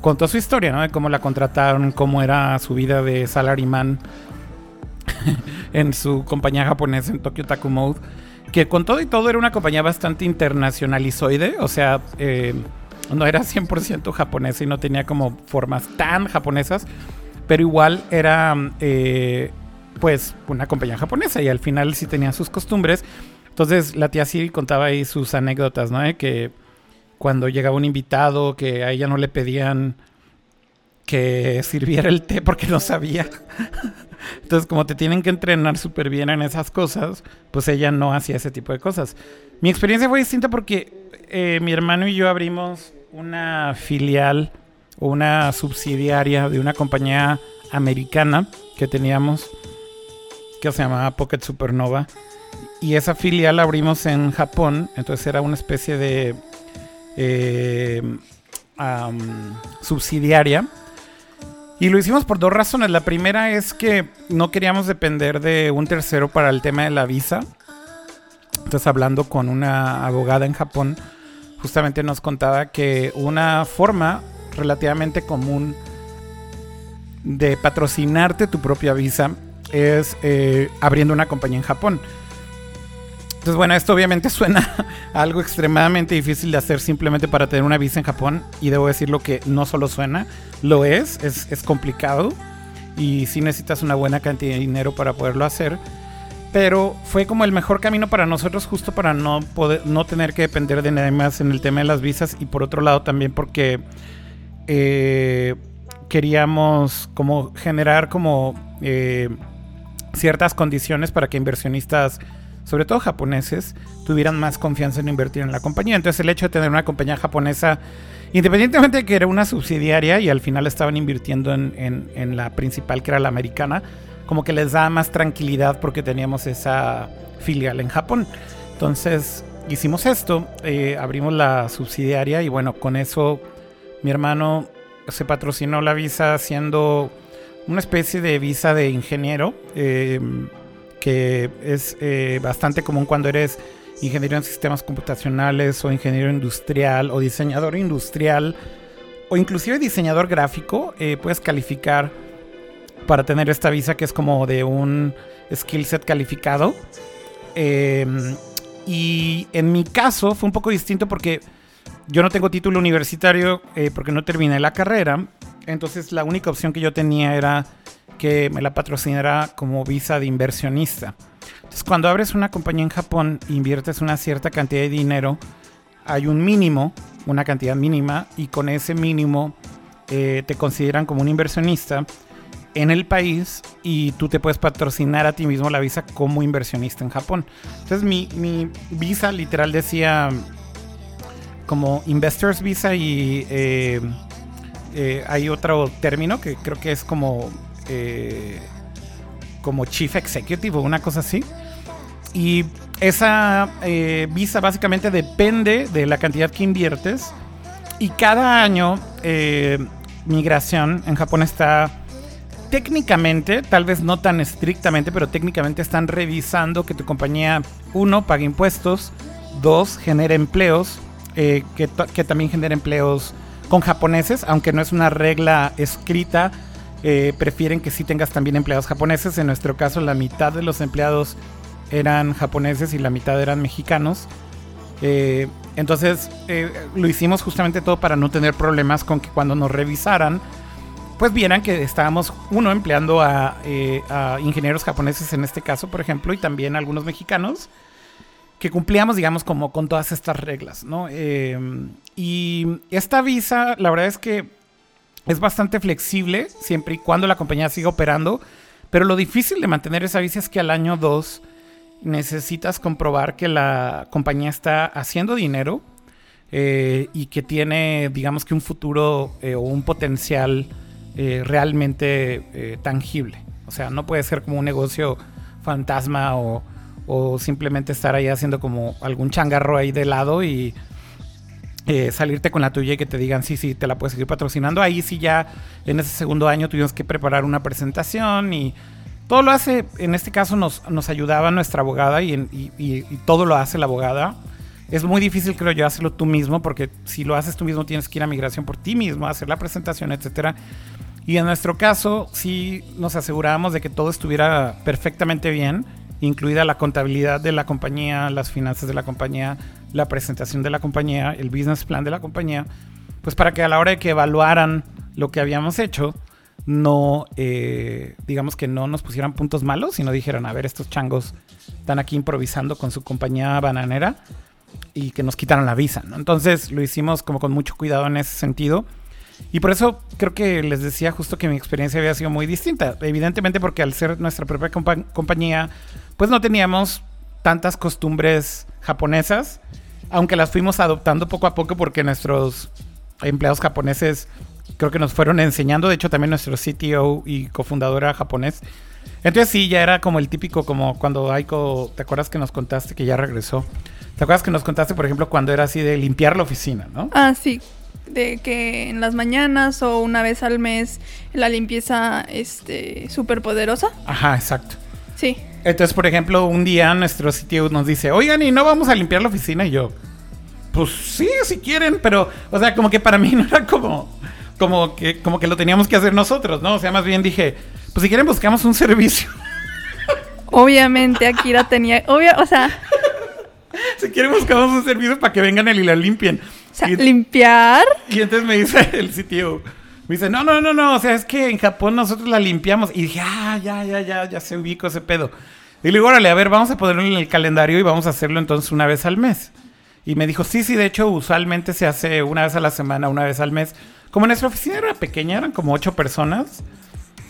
contó su historia, ¿no? De cómo la contrataron, cómo era su vida de salaryman [LAUGHS] en su compañía japonesa en Tokyo Taku Mode. Que con todo y todo era una compañía bastante internacionalizoide, o sea, eh, no era 100% japonesa y no tenía como formas tan japonesas, pero igual era, eh, pues, una compañía japonesa y al final sí tenía sus costumbres. Entonces la tía Siri contaba ahí sus anécdotas, ¿no? De que cuando llegaba un invitado que a ella no le pedían que [LAUGHS] sirviera el té porque no sabía. [LAUGHS] Entonces, como te tienen que entrenar súper bien en esas cosas, pues ella no hacía ese tipo de cosas. Mi experiencia fue distinta porque eh, mi hermano y yo abrimos una filial o una subsidiaria de una compañía americana que teníamos que se llamaba Pocket Supernova. Y esa filial la abrimos en Japón, entonces era una especie de eh, subsidiaria. Y lo hicimos por dos razones. La primera es que no queríamos depender de un tercero para el tema de la visa. Entonces hablando con una abogada en Japón, justamente nos contaba que una forma relativamente común de patrocinarte tu propia visa es eh, abriendo una compañía en Japón. Entonces, bueno, esto obviamente [LAUGHS] suena algo extremadamente difícil de hacer simplemente para tener una visa en Japón. Y debo decirlo que no solo suena, lo es, es, es complicado. Y sí necesitas una buena cantidad de dinero para poderlo hacer. Pero fue como el mejor camino para nosotros justo para no, poder, no tener que depender de nadie más en el tema de las visas. Y por otro lado también porque eh, queríamos como generar como eh, ciertas condiciones para que inversionistas sobre todo japoneses, tuvieran más confianza en invertir en la compañía. Entonces el hecho de tener una compañía japonesa, independientemente de que era una subsidiaria y al final estaban invirtiendo en, en- la principal, que era la americana, como que les da más tranquilidad porque teníamos esa filial en Japón. Entonces hicimos esto, eh, abrimos la subsidiaria y bueno, con eso mi hermano se patrocinó la visa haciendo una especie de visa de ingeniero. eh, que es eh, bastante común cuando eres ingeniero en sistemas computacionales o ingeniero industrial o diseñador industrial o inclusive diseñador gráfico, eh, puedes calificar para tener esta visa que es como de un skill set calificado. Y en mi caso fue un poco distinto porque yo no tengo título universitario porque no terminé la carrera. Entonces la única opción que yo tenía era que me la patrocinara como visa de inversionista. Entonces cuando abres una compañía en Japón inviertes una cierta cantidad de dinero, hay un mínimo, una cantidad mínima, y con ese mínimo eh, te consideran como un inversionista en el país y tú te puedes patrocinar a ti mismo la visa como inversionista en Japón. Entonces mi, mi visa literal decía como Investors Visa y eh, eh, hay otro término que creo que es como eh, como Chief Executive o una cosa así. Y esa eh, visa básicamente depende de la cantidad que inviertes. Y cada año migración en Japón está técnicamente, tal vez no tan estrictamente, pero técnicamente están revisando que tu compañía, uno, pague impuestos, dos, genere empleos, que, que también genere empleos con japoneses, aunque no es una regla escrita, eh, prefieren que sí tengas también empleados japoneses. En nuestro caso, la mitad de los empleados eran japoneses y la mitad eran mexicanos. Eh, entonces, eh, lo hicimos justamente todo para no tener problemas con que cuando nos revisaran, pues vieran que estábamos, uno, empleando a, a ingenieros japoneses en este caso, por ejemplo, y también algunos mexicanos, que cumplíamos, digamos, como con todas estas reglas, ¿no? Eh, y esta visa, la verdad es que es bastante flexible, siempre y cuando la compañía siga operando, pero lo difícil de mantener esa visa es que al año 2 necesitas comprobar que la compañía está haciendo dinero eh, y que tiene, digamos que un futuro eh, o un potencial realmente tangible. O sea, no puede ser como un negocio fantasma o, o simplemente estar ahí haciendo como algún changarro ahí de lado y eh, salirte con la tuya y que te digan sí, sí, te la puedes seguir patrocinando. Ahí sí ya en ese segundo año tuvimos que preparar una presentación y todo lo hace, en este caso nos, nos ayudaba nuestra abogada y, todo lo hace la abogada. Es muy difícil, creo yo, hacerlo tú mismo, porque si lo haces tú mismo tienes que ir a migración por ti mismo, hacer la presentación, etcétera. Y en nuestro caso, sí nos asegurábamos de que todo estuviera perfectamente bien, incluida la contabilidad de la compañía, las finanzas de la compañía, la presentación de la compañía, el business plan de la compañía, pues para que a la hora de que evaluaran lo que habíamos hecho, no, eh, digamos que no nos pusieran puntos malos, sino dijeran, a ver, estos changos están aquí improvisando con su compañía bananera y que nos quitaran la visa. Entonces lo hicimos como con mucho cuidado en ese sentido. Y por eso creo que les decía justo que mi experiencia había sido muy distinta. Evidentemente porque al ser nuestra propia compa- compañía, pues no teníamos tantas costumbres japonesas, aunque las fuimos adoptando poco a poco porque nuestros empleados japoneses creo que nos fueron enseñando. De hecho, también nuestro CTO y cofundador era japonés. Entonces sí, ya era como el típico, como cuando Aiko, ¿te acuerdas que nos contaste que ya regresó? ¿Te acuerdas que nos contaste, por ejemplo, cuando era así de limpiar la oficina, no? Ah, sí. De que en las mañanas o una vez al mes la limpieza este súper poderosa. Ajá, exacto. Sí. Entonces, por ejemplo, un día nuestro sitio nos dice, oigan, ¿y no vamos a limpiar la oficina? Y yo, pues sí, si quieren, pero, o sea, como que para mí [LAUGHS] no era como, como que, como que lo teníamos que hacer nosotros, ¿no? O sea, más bien dije, pues si quieren buscamos un [LAUGHS] servicio. Obviamente Akira tenía, obvia, o sea, [LAUGHS] si quieren buscamos un servicio para que vengan y la limpien. O sea, Y- limpiar. y entonces me dice el sitio, me dice, no, no, no, no, o sea, es que en Japón nosotros la limpiamos. Y dije, ah, ya, ya, ya, ya se ubico ese pedo. Y le digo, órale, a ver, vamos a ponerlo en el calendario y vamos a hacerlo entonces una vez al mes. Y me dijo, sí, sí, de hecho, usualmente se hace una vez a la semana, una vez al mes. Como nuestra oficina era pequeña, eran como ocho personas.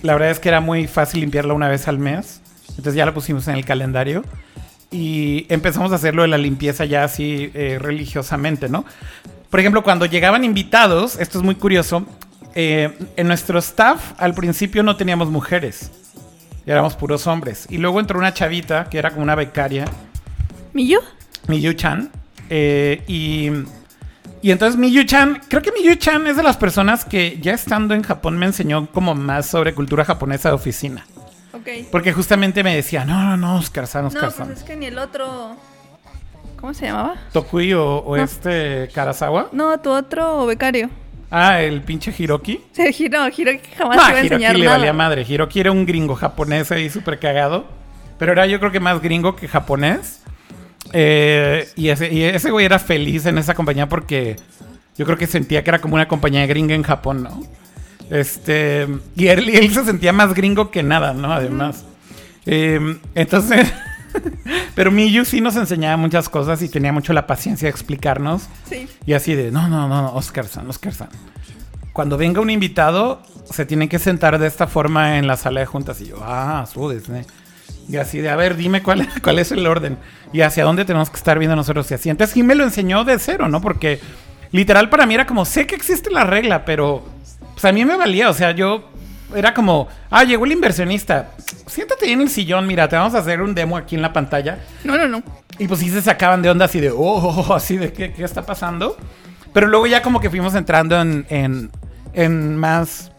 La verdad es que era muy fácil limpiarla una vez al mes. Entonces ya lo pusimos en el calendario. Y empezamos a hacerlo de la limpieza ya así eh, religiosamente, ¿no? Por ejemplo, cuando llegaban invitados, esto es muy curioso, eh, en nuestro staff al principio no teníamos mujeres, éramos puros hombres. Y luego entró una chavita que era como una becaria, ¿Miyu? Miyu-chan, eh, y, y entonces Miyu-chan, creo que Miyu-chan es de las personas que ya estando en Japón me enseñó como más sobre cultura japonesa de oficina. Ok. Porque justamente me decía, no, no, no, Oscar-san, No, Oscar-san. pues es que ni el otro. ¿Cómo se llamaba? Tokui o, o No. este Karasawa. No, tu otro becario. Ah, el pinche Hiroki. [LAUGHS] Sí, Hiro, Hiro que jamás No, te iba a Hiroki enseñar le nada. valía madre. Hiroki era un gringo japonés ahí súper cagado. Pero era yo creo que más gringo que japonés. Eh, y, ese, y ese güey era feliz en esa compañía porque yo creo que sentía que era como una compañía gringa en Japón, ¿no? Este, y él, se sentía más gringo que nada, ¿no? Además. Eh, entonces, [LAUGHS] pero Miyu sí nos enseñaba muchas cosas y tenía mucho la paciencia de explicarnos. Sí. Y así de, no, no, no, no, Oscar-san, Oscar-san. Cuando venga un invitado, se tiene que sentar de esta forma en la sala de juntas. Y yo, ah, su. Y así de, a ver, dime cuál, [LAUGHS] cuál es el orden. Y hacia dónde tenemos que estar viendo nosotros y así. Entonces sí me lo enseñó de cero, ¿no? Porque literal para mí era como, sé que existe la regla, pero pues a mí me valía. O sea, yo era como, ah, llegó el inversionista. Siéntate en el sillón, mira, te vamos a hacer un demo aquí en la pantalla. No, no, no. Y pues sí se sacaban de onda así de, oh, así de, ¿qué, qué está pasando? Pero luego ya como que fuimos entrando en, en, en más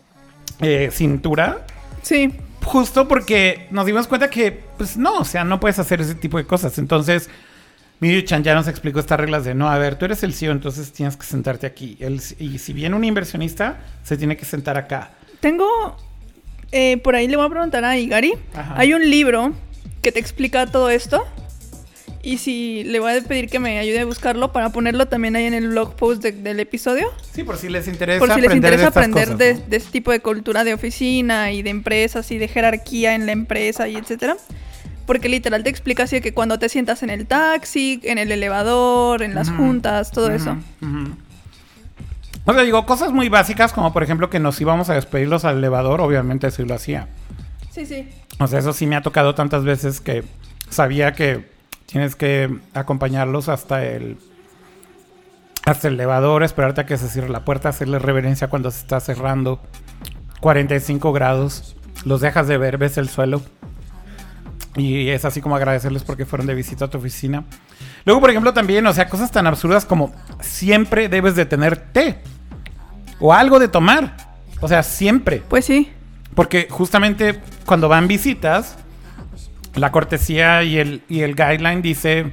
eh, cintura. Sí. Justo porque nos dimos cuenta que, pues no, o sea, no puedes hacer ese tipo de cosas. Entonces, Miyu-chan ya nos explicó estas reglas de, no, a ver, tú eres el CEO, entonces tienes que sentarte aquí. El- y si viene un inversionista, se tiene que sentar acá. Tengo. eh, por ahí le voy a preguntar a Igari. Ajá. Hay un libro que te explica todo esto. Y si le voy a pedir que me ayude a buscarlo para ponerlo también ahí en el blog post de- del episodio. Sí, por si les interesa Por si les aprender interesa de aprender cosas, de, ¿no? de este tipo de cultura de oficina y de empresas y de jerarquía en la empresa y etcétera. Porque literal te explica así que cuando te sientas en el taxi, en el elevador, en las juntas, todo eso. O sea, digo, cosas muy básicas como por ejemplo que nos íbamos a despedirlos al elevador, obviamente sí lo hacía. Sí, sí. O sea, eso sí me ha tocado tantas veces que sabía que tienes que acompañarlos hasta el hasta el elevador, esperarte a que se cierre la puerta, hacerle reverencia cuando se está cerrando. 45 grados, los dejas de ver, ves el suelo. Y es así como agradecerles porque fueron de visita a tu oficina. Luego, por ejemplo, también, o sea, cosas tan absurdas como siempre debes de tener té o algo de tomar. O sea, siempre. Pues sí. Porque justamente cuando van visitas, la cortesía y el, y el guideline dice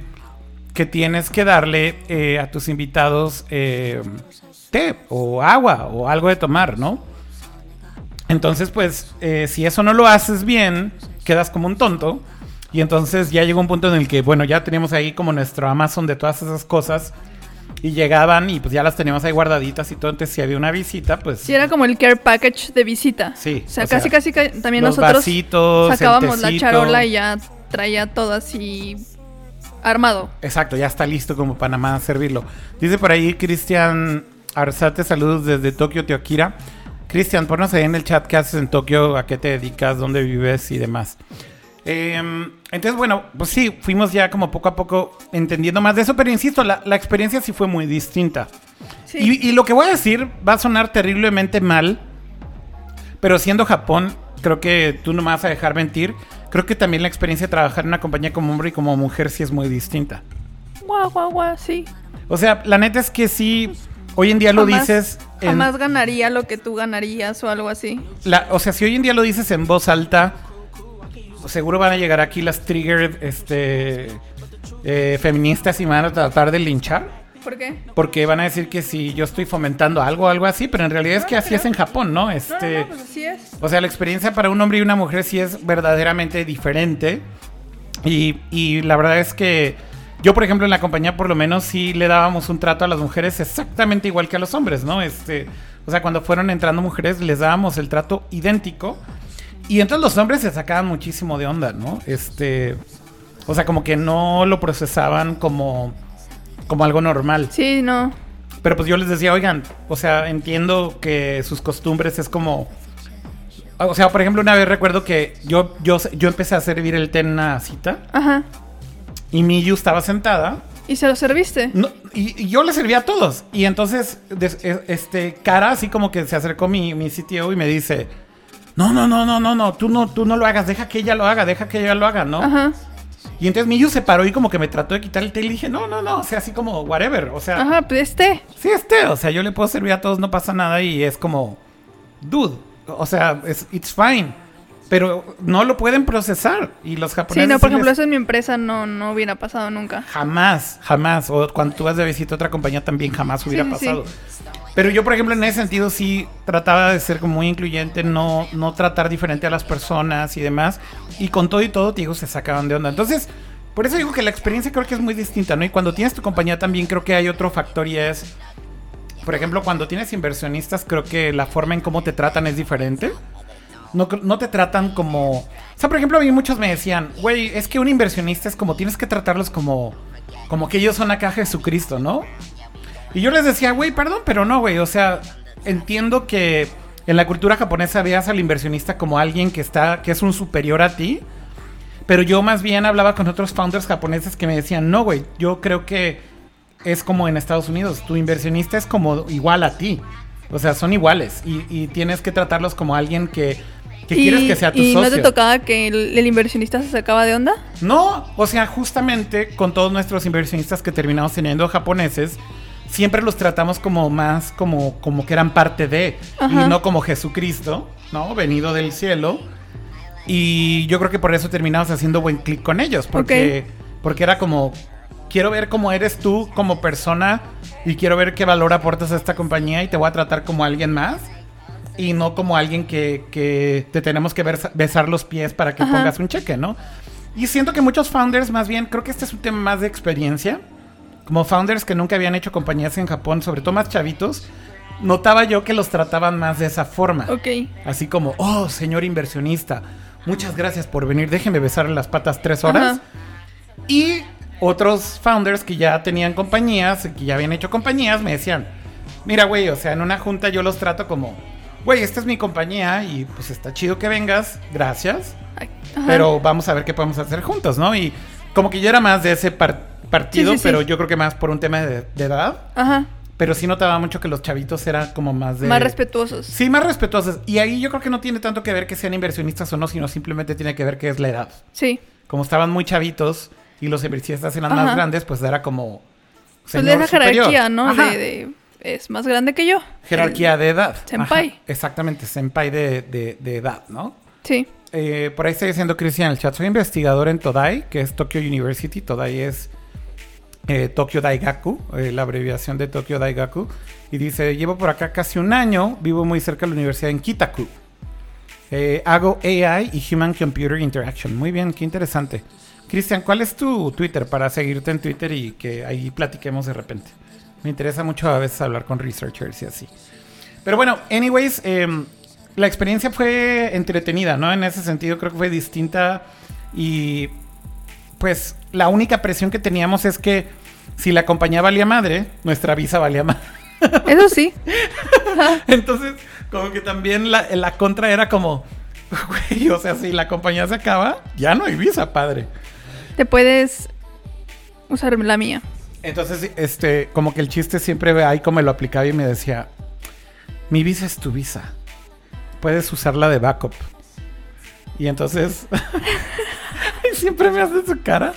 que tienes que darle eh, a tus invitados eh, té o agua o algo de tomar, ¿no? Entonces, pues, eh, si eso no lo haces bien, quedas como un tonto. Y entonces ya llegó un punto en el que, bueno, ya teníamos ahí como nuestro Amazon de todas esas cosas. Y llegaban y pues ya las teníamos ahí guardaditas y todo. Entonces, si había una visita, pues... Sí, era como el care package de visita. Sí, O sea, o sea, casi, casi, ca- también los nosotros vasitos, sacábamos la charola y ya traía todo así armado. Exacto, ya está listo como para nada más servirlo. Dice por ahí Cristian Arzate, saludos desde Tokio, Teokira. Cristian, ponnos ahí en el chat qué haces en Tokio, a qué te dedicas, dónde vives y demás. Em, entonces, bueno, pues sí, fuimos ya como poco a poco entendiendo más de eso, pero insisto, la, la experiencia sí fue muy distinta. Sí. Y, y lo que voy a decir va a sonar terriblemente mal, pero siendo Japón, creo que tú no me vas a dejar mentir. Creo que también la experiencia de trabajar en una compañía como hombre y como mujer sí es muy distinta. Guau, guau, guau, sí. O sea, la neta es que sí, hoy en día lo Jamás- dices... en- Jamás ganaría lo que tú ganarías o algo así. la- o sea, si hoy en día lo dices en voz alta, seguro van a llegar aquí las trigger este, eh, feministas y me van a tratar de linchar. ¿Por qué? Porque van a decir que si yo estoy fomentando algo o algo así, pero en realidad es que así creo. es en Japón, ¿no? No, Este, no, no, pues así es. O sea, la experiencia para un hombre y una mujer sí es verdaderamente diferente. Y, y la verdad es que yo, por ejemplo, en la compañía por lo menos sí le dábamos un trato a las mujeres exactamente igual que a los hombres, ¿no? Este, o sea, cuando fueron entrando mujeres les dábamos el trato idéntico. Y entonces los hombres se sacaban muchísimo de onda, ¿no? Este, o sea, como que no lo procesaban como, como algo normal. Sí, no. Pero pues yo les decía, oigan, o sea, entiendo que sus costumbres es como... O sea, por ejemplo, una vez recuerdo que yo, yo, yo empecé a servir el té en una cita Ajá. y Miyu estaba sentada ¿Y se lo serviste? no, y, y yo le servía a todos. Y entonces, des- e- este, cara así como que se acercó mi, mi CTO y me dice, no, no, no, no, no, no, tú no, tú no lo hagas, deja que ella lo haga, deja que ella lo haga, ¿no? Ajá. Y entonces Miyu se paró y como que me trató de quitar el té y le dije, no, no, no, o sea, así como whatever, o sea, Ajá, pues este. sí, este, o sea, yo le puedo servir a todos, no pasa nada y es como, dude, o sea, es, it's fine. Pero no lo pueden procesar. Y los japoneses. Sí, no, por ejemplo, les- eso en mi empresa no, no hubiera pasado nunca. Jamás, jamás. O cuando tú vas de visita a otra compañía también jamás hubiera sí, sí. Pero yo, por ejemplo, en ese sentido sí trataba de ser como muy incluyente, no, no tratar diferente a las personas y demás. Y con todo y todo, te digo, se sacaban de onda. Entonces, por eso digo que la experiencia creo que es muy distinta, ¿no? Y cuando tienes tu compañía también creo que hay otro factor y es, por ejemplo, cuando tienes inversionistas, creo que la forma en cómo te tratan es diferente. No, no te tratan como... O sea, por ejemplo, a mí muchos me decían, güey, es que un inversionista es como tienes que tratarlos como, como que ellos son acá Jesucristo, ¿no? Y yo les decía, güey, perdón, pero no, güey. O sea, entiendo que en la cultura japonesa veas al inversionista como alguien que está, que es un superior a ti. Pero yo más bien hablaba con otros founders japoneses que me decían, no, güey, yo creo que es como en Estados Unidos. Tu inversionista es como igual a ti. O sea, son iguales. Y, y tienes que tratarlos como alguien que, que quieres que sea tu ¿Y socio. no te tocaba que el, el inversionista se sacaba de onda? No, o sea, justamente con todos nuestros inversionistas que terminamos teniendo japoneses, siempre los tratamos como más como, como que eran parte de, Ajá. y no como Jesucristo, ¿no? Venido del cielo. Y yo creo que por eso terminamos haciendo buen clic con ellos, porque, porque era como, quiero ver cómo eres tú como persona y quiero ver qué valor aportas a esta compañía y te voy a tratar como alguien más. Y no como alguien que, que te tenemos que besa- besar los pies para que Ajá. pongas un cheque, ¿no? Y siento que muchos founders, más bien, creo que este es un tema más de experiencia. Como founders que nunca habían hecho compañías en Japón, sobre todo más chavitos, notaba yo que los trataban más de esa forma. Ok. Así como, oh, señor inversionista, muchas gracias por venir, déjeme besarle las patas tres horas. Ajá. Y otros founders que ya tenían compañías, que ya habían hecho compañías, me decían, mira, güey, o sea, en una junta yo los trato como, güey, esta es mi compañía y pues está chido que vengas, gracias, ajá. pero vamos a ver qué podemos hacer juntos, ¿no? Y como que yo era más de ese par- partido, Sí, sí, sí. pero yo creo que más por un tema de, de edad. Ajá. Pero sí notaba mucho que los chavitos eran como más de... Más respetuosos. Sí, más respetuosos. Y ahí yo creo que no tiene tanto que ver que sean inversionistas o no, sino simplemente tiene que ver que es la edad. Sí. Como estaban muy chavitos y los inversionistas eran Ajá. más grandes, pues era como... Pues señor de esa jerarquía. ¿no? De, de- es más grande que yo. Jerarquía El- de edad. senpai. Ajá, Exactamente, senpai de, de- de edad, ¿no? Sí. Eh, por ahí está diciendo Cristian en el chat, soy investigador en Todai, que es Tokyo University. Todai es eh, Tokyo Daigaku, eh, la abreviación de Tokyo Daigaku. Y dice, llevo por acá casi un año, vivo muy cerca de la universidad en Kitaku. Eh, hago AI y Human Computer Interaction. Muy bien, qué interesante. Cristian, ¿cuál es tu Twitter para seguirte en Twitter y que ahí platiquemos de repente? Me interesa mucho a veces hablar con researchers y así. Pero bueno, anyways, em, la experiencia fue entretenida, ¿no? En ese sentido creo que fue distinta y pues la única presión que teníamos es que si la compañía valía madre, nuestra visa valía madre. Eso sí. [LAUGHS] Entonces, como que también la, la contra era como, güey, o sea, si la compañía se acaba, ya no hay visa, padre. Te puedes usar la mía. Entonces, este, como que el chiste siempre ve ahí como me lo aplicaba y me decía, mi visa es tu visa. Puedes usarla de backup. Y entonces, [LAUGHS] siempre me hace su cara,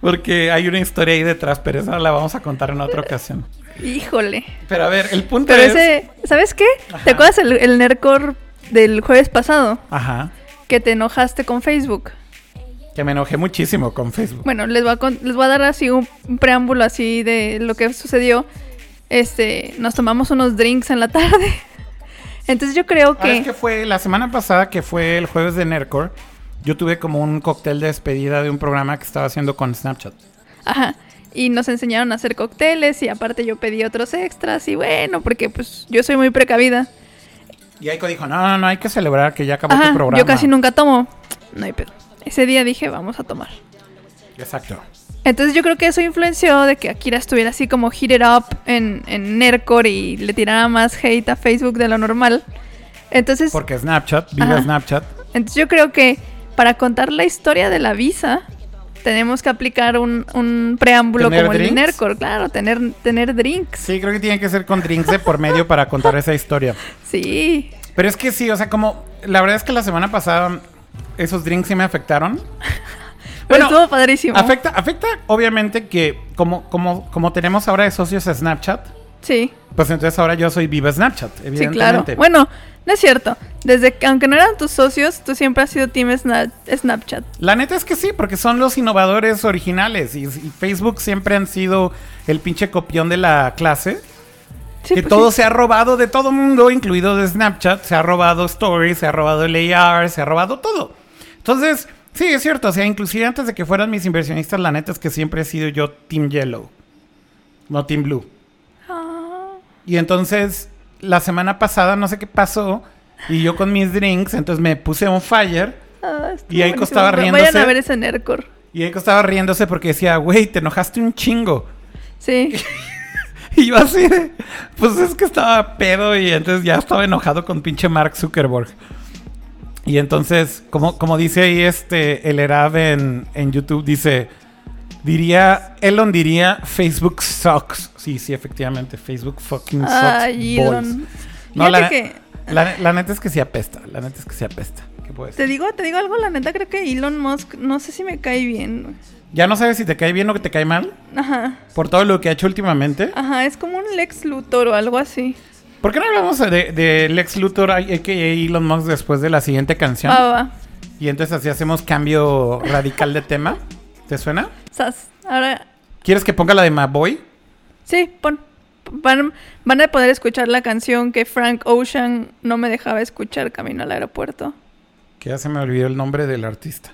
porque hay una historia ahí detrás, pero esa la vamos a contar en otra ocasión. Híjole. Pero a ver, el punto Pero es... ese, ¿sabes qué? Ajá. ¿Te acuerdas el, el Nerdcore del jueves pasado? Ajá, Que te enojaste con Facebook. que me enojé muchísimo con Facebook. Bueno, les voy a, con- les voy a dar así un, un preámbulo así de lo que sucedió. Este, nos tomamos unos drinks en la tarde. Entonces yo creo Ah, que... es que fue la semana pasada, que fue el jueves de Nerdcore, yo tuve como un cóctel de despedida de un programa que estaba haciendo con Snapchat. Ajá. y nos enseñaron a hacer cócteles y aparte yo pedí otros extras y bueno, porque pues yo soy muy precavida. Y Aiko dijo, no, no, no, hay que celebrar que ya acabó Ajá, tu programa. yo casi nunca tomo. No hay pedo. Ese día dije, vamos a tomar. Exacto. Entonces yo creo que eso influenció de que Akira estuviera así como heated up en, en Nerdcore y le tirara más hate a Facebook de lo normal. Entonces, Porque Snapchat, vive Ajá. Snapchat. entonces yo creo que para contar la historia de la visa tenemos que aplicar un, un preámbulo ¿Tener como el de drinks? Nerdcore, claro, tener, tener drinks. Sí, creo que tiene que ser con drinks de por medio para contar esa historia. Sí. Pero es que sí, o sea, como la verdad es que la semana pasada esos drinks sí me afectaron. Pero estuvo padrísimo. Afecta, afecta obviamente que como, como, como tenemos ahora de socios a Snapchat, Sí, pues entonces ahora yo soy viva Snapchat, sí, evidentemente. claro. Bueno, no es cierto. Desde que, aunque no eran tus socios, tú siempre has sido Team Sna- Snapchat. La neta es que sí, porque son los innovadores originales y, y Facebook siempre han sido el pinche copión de la clase. Sí, que pues todo sí. se ha robado de todo mundo, incluido de Snapchat. Se ha robado Stories, se ha robado el AR, se ha robado todo. Entonces, sí, es cierto. O sea, inclusive antes de que fueran mis inversionistas, la neta es que siempre he sido yo Team Yellow, no Team Blue. Ah, Y entonces, la semana pasada, no sé qué pasó, y yo con mis drinks, entonces me puse on fire. ah, Y Aiko buenísimo. estaba Vayan riéndose. a ver ese Nerdcore. Y Eiko estaba riéndose porque decía, güey, te enojaste un chingo. Sí. [LAUGHS] Y yo así, de, pues es que estaba pedo y entonces ya estaba enojado con pinche Mark Zuckerberg. Y entonces, como, como dice ahí este, el Erab en, en YouTube, dice, diría, Elon diría, Facebook sucks. Sí, sí, efectivamente, Facebook fucking sucks. Ay. Elon. No, la, que- la, la neta es que sí apesta, la neta es que sí apesta. ¿Qué puedes Te digo, te digo algo, la neta creo que Elon Musk, no sé si me cae bien. Ya no sabes si te cae bien o que te cae mal Ajá, por todo lo que ha hecho últimamente. ajá, es como un Lex Luthor o algo así. ¿Por qué no hablamos de, de Lex Luthor, a.k.a. Elon Musk, después de la siguiente canción? Va, va, va. Y entonces así hacemos cambio radical de tema. ¿Te suena? Sas. Ahora, ¿Quieres que ponga la de My Boy? sí, pon. Van, van a poder escuchar la canción que Frank Ocean no me dejaba escuchar camino al aeropuerto. Que ya se me olvidó el nombre del artista.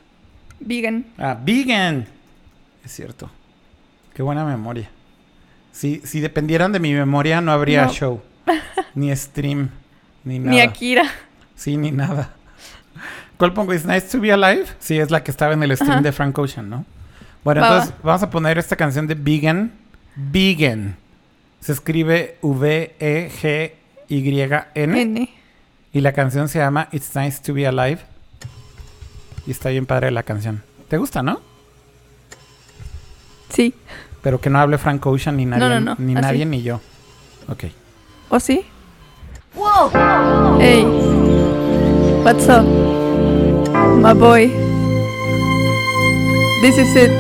Vegan. Ah, Vegan. Es cierto. Qué buena memoria. Si, si dependieran de mi memoria, no habría No. show. [LAUGHS] Ni stream. Ni nada. Ni Akira. Sí, ni nada. ¿Cuál pongo? ¿Es Nice to be Alive? Sí, es la que estaba en el stream Ajá. de Frank Ocean, ¿no? Bueno, Va, entonces vamos a poner esta canción de Vegan. Vegan. Se escribe V-E-G-Y-N. N. Y la canción se llama It's Nice to be Alive. Y está bien padre la canción. ¿Te gusta, no? Sí. Pero que no hable Frank Ocean ni nadie, no, no, ni nadie ni yo. Ok. ¿O sí? Hey. What's up? My boy. This is it.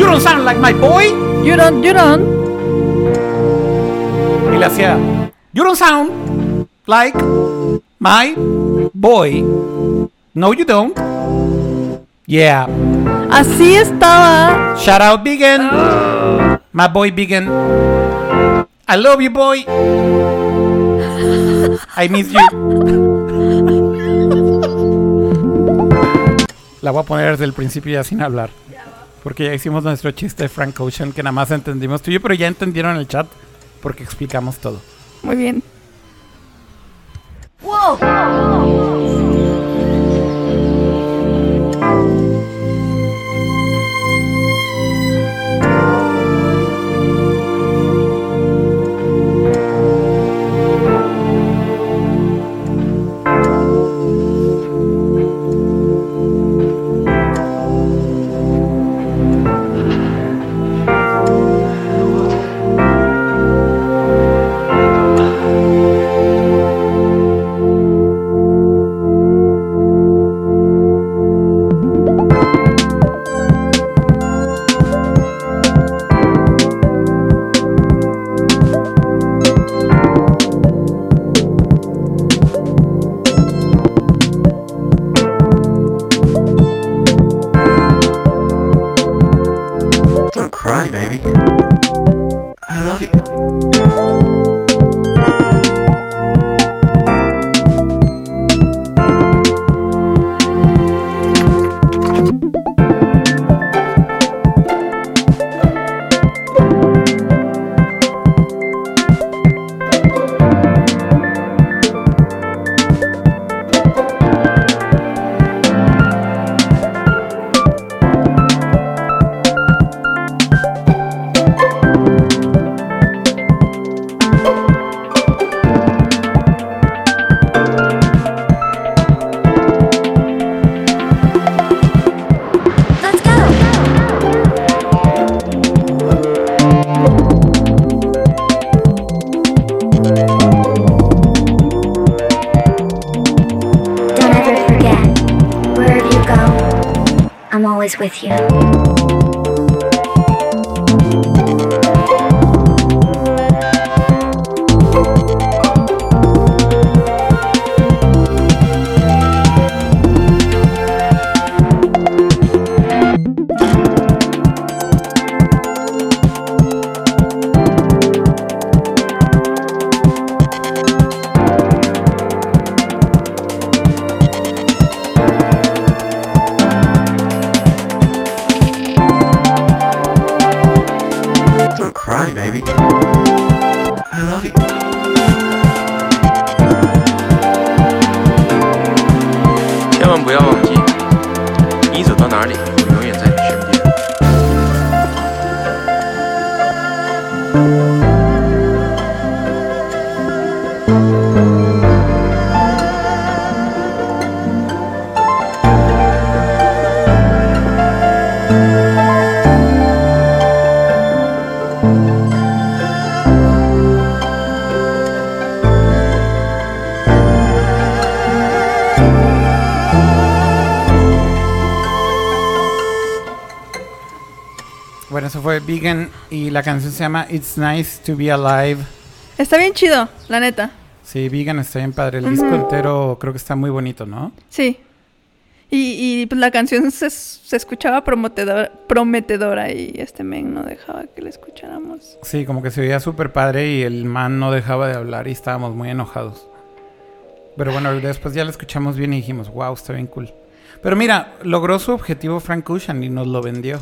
You don't sound like my boy. You don't, you don't. Y You don't sound like my boy. No, you don't. Yeah. Así estaba. Shout out Vegan. My boy Vegan. I love you, boy. I miss you. La voy a poner desde el principio ya sin hablar. Porque ya hicimos nuestro chiste de Frank Ocean que nada más entendimos tú y yo, pero ya entendieron el chat porque explicamos todo. Muy bien. Don't fue Vegan y la canción se llama It's Nice to Be Alive. Está bien chido, la neta. Sí, Vegan está bien padre. El disco entero creo que está muy bonito, ¿no? Sí. Y, y pues la canción se, se escuchaba prometedora, y este men no dejaba que la escucháramos. Sí, como que se veía súper padre y el man no dejaba de hablar y estábamos muy enojados. Pero bueno, después ya lo escuchamos bien y dijimos, wow, está bien cool. Pero mira, logró su objetivo Frank Ocean y nos lo vendió.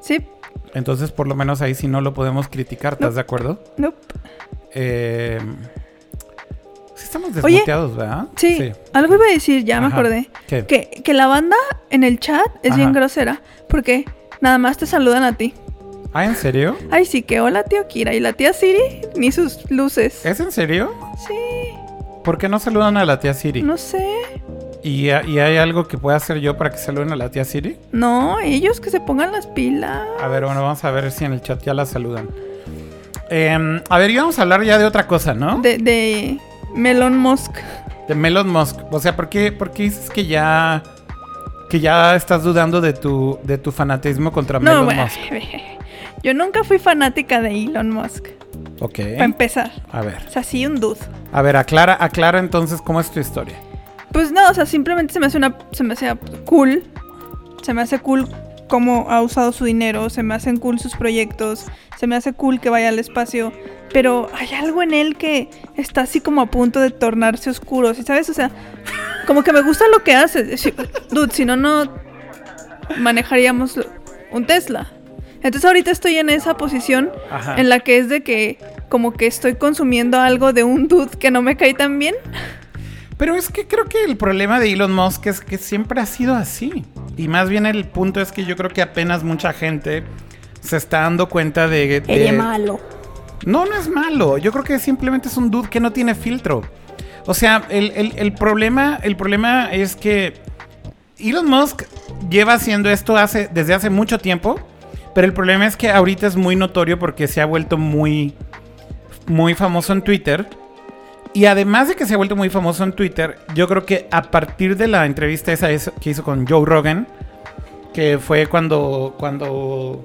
Sí, Entonces, por lo menos ahí sí no lo podemos criticar, ¿estás de acuerdo? nope. Eh, sí estamos Oye, desmuteados, ¿verdad? Sí, algo iba a decir, ya me acordé. ¿Qué? Que, que la banda en el chat es bien grosera. Porque nada más te saludan a ti. ¿Ah, en serio? Ay, sí, que hola tío Kira. Y la tía Siri, ni sus luces. ¿Es en serio? Sí, ¿Por qué no saludan a la tía Siri? no sé. ¿Y, ¿Y hay algo que pueda hacer yo para que saluden a la tía Siri? No, ellos que se pongan las pilas. A ver, bueno, vamos a ver si en el chat ya la saludan. Em, a ver, íbamos a hablar ya de otra cosa, ¿no? De, de Melon Musk. De Melon Musk. O sea, ¿por qué, por qué dices que ya que ya estás dudando de tu de tu fanatismo contra No, Melon bueno, Musk? [LAUGHS] yo nunca fui fanática de Elon Musk. Ok. Para empezar. A ver. O sea, sí, un dude. A ver, aclara, aclara entonces cómo es tu historia. Pues no, o sea, simplemente se me hace una. Se me hace cool. Se me hace cool cómo ha usado su dinero. Se me hacen cool sus proyectos. Se me hace cool que vaya al espacio. Pero hay algo en él que está así como a punto de tornarse oscuro. ¿Sí sabes? O sea, como que me gusta lo que hace. Dude, si no, no manejaríamos un Tesla. Entonces ahorita estoy en esa posición Ajá. en la que es de que como que estoy consumiendo algo de un dude que no me cae tan bien. Pero es que creo que el problema de Elon Musk es que siempre ha sido así. Y más bien el punto es que yo creo que apenas mucha gente se está dando cuenta de... de- malo. No, no es malo. Yo creo que simplemente es un dude que no tiene filtro. O sea, el, el- el problema, el problema es que Elon Musk lleva haciendo esto hace, desde hace mucho tiempo. Pero el problema es que ahorita es muy notorio porque se ha vuelto muy, muy famoso en Twitter. Y además de que se ha vuelto muy famoso en Twitter, yo creo que a partir de la entrevista esa es- que hizo con Joe Rogan, que fue cuando, cuando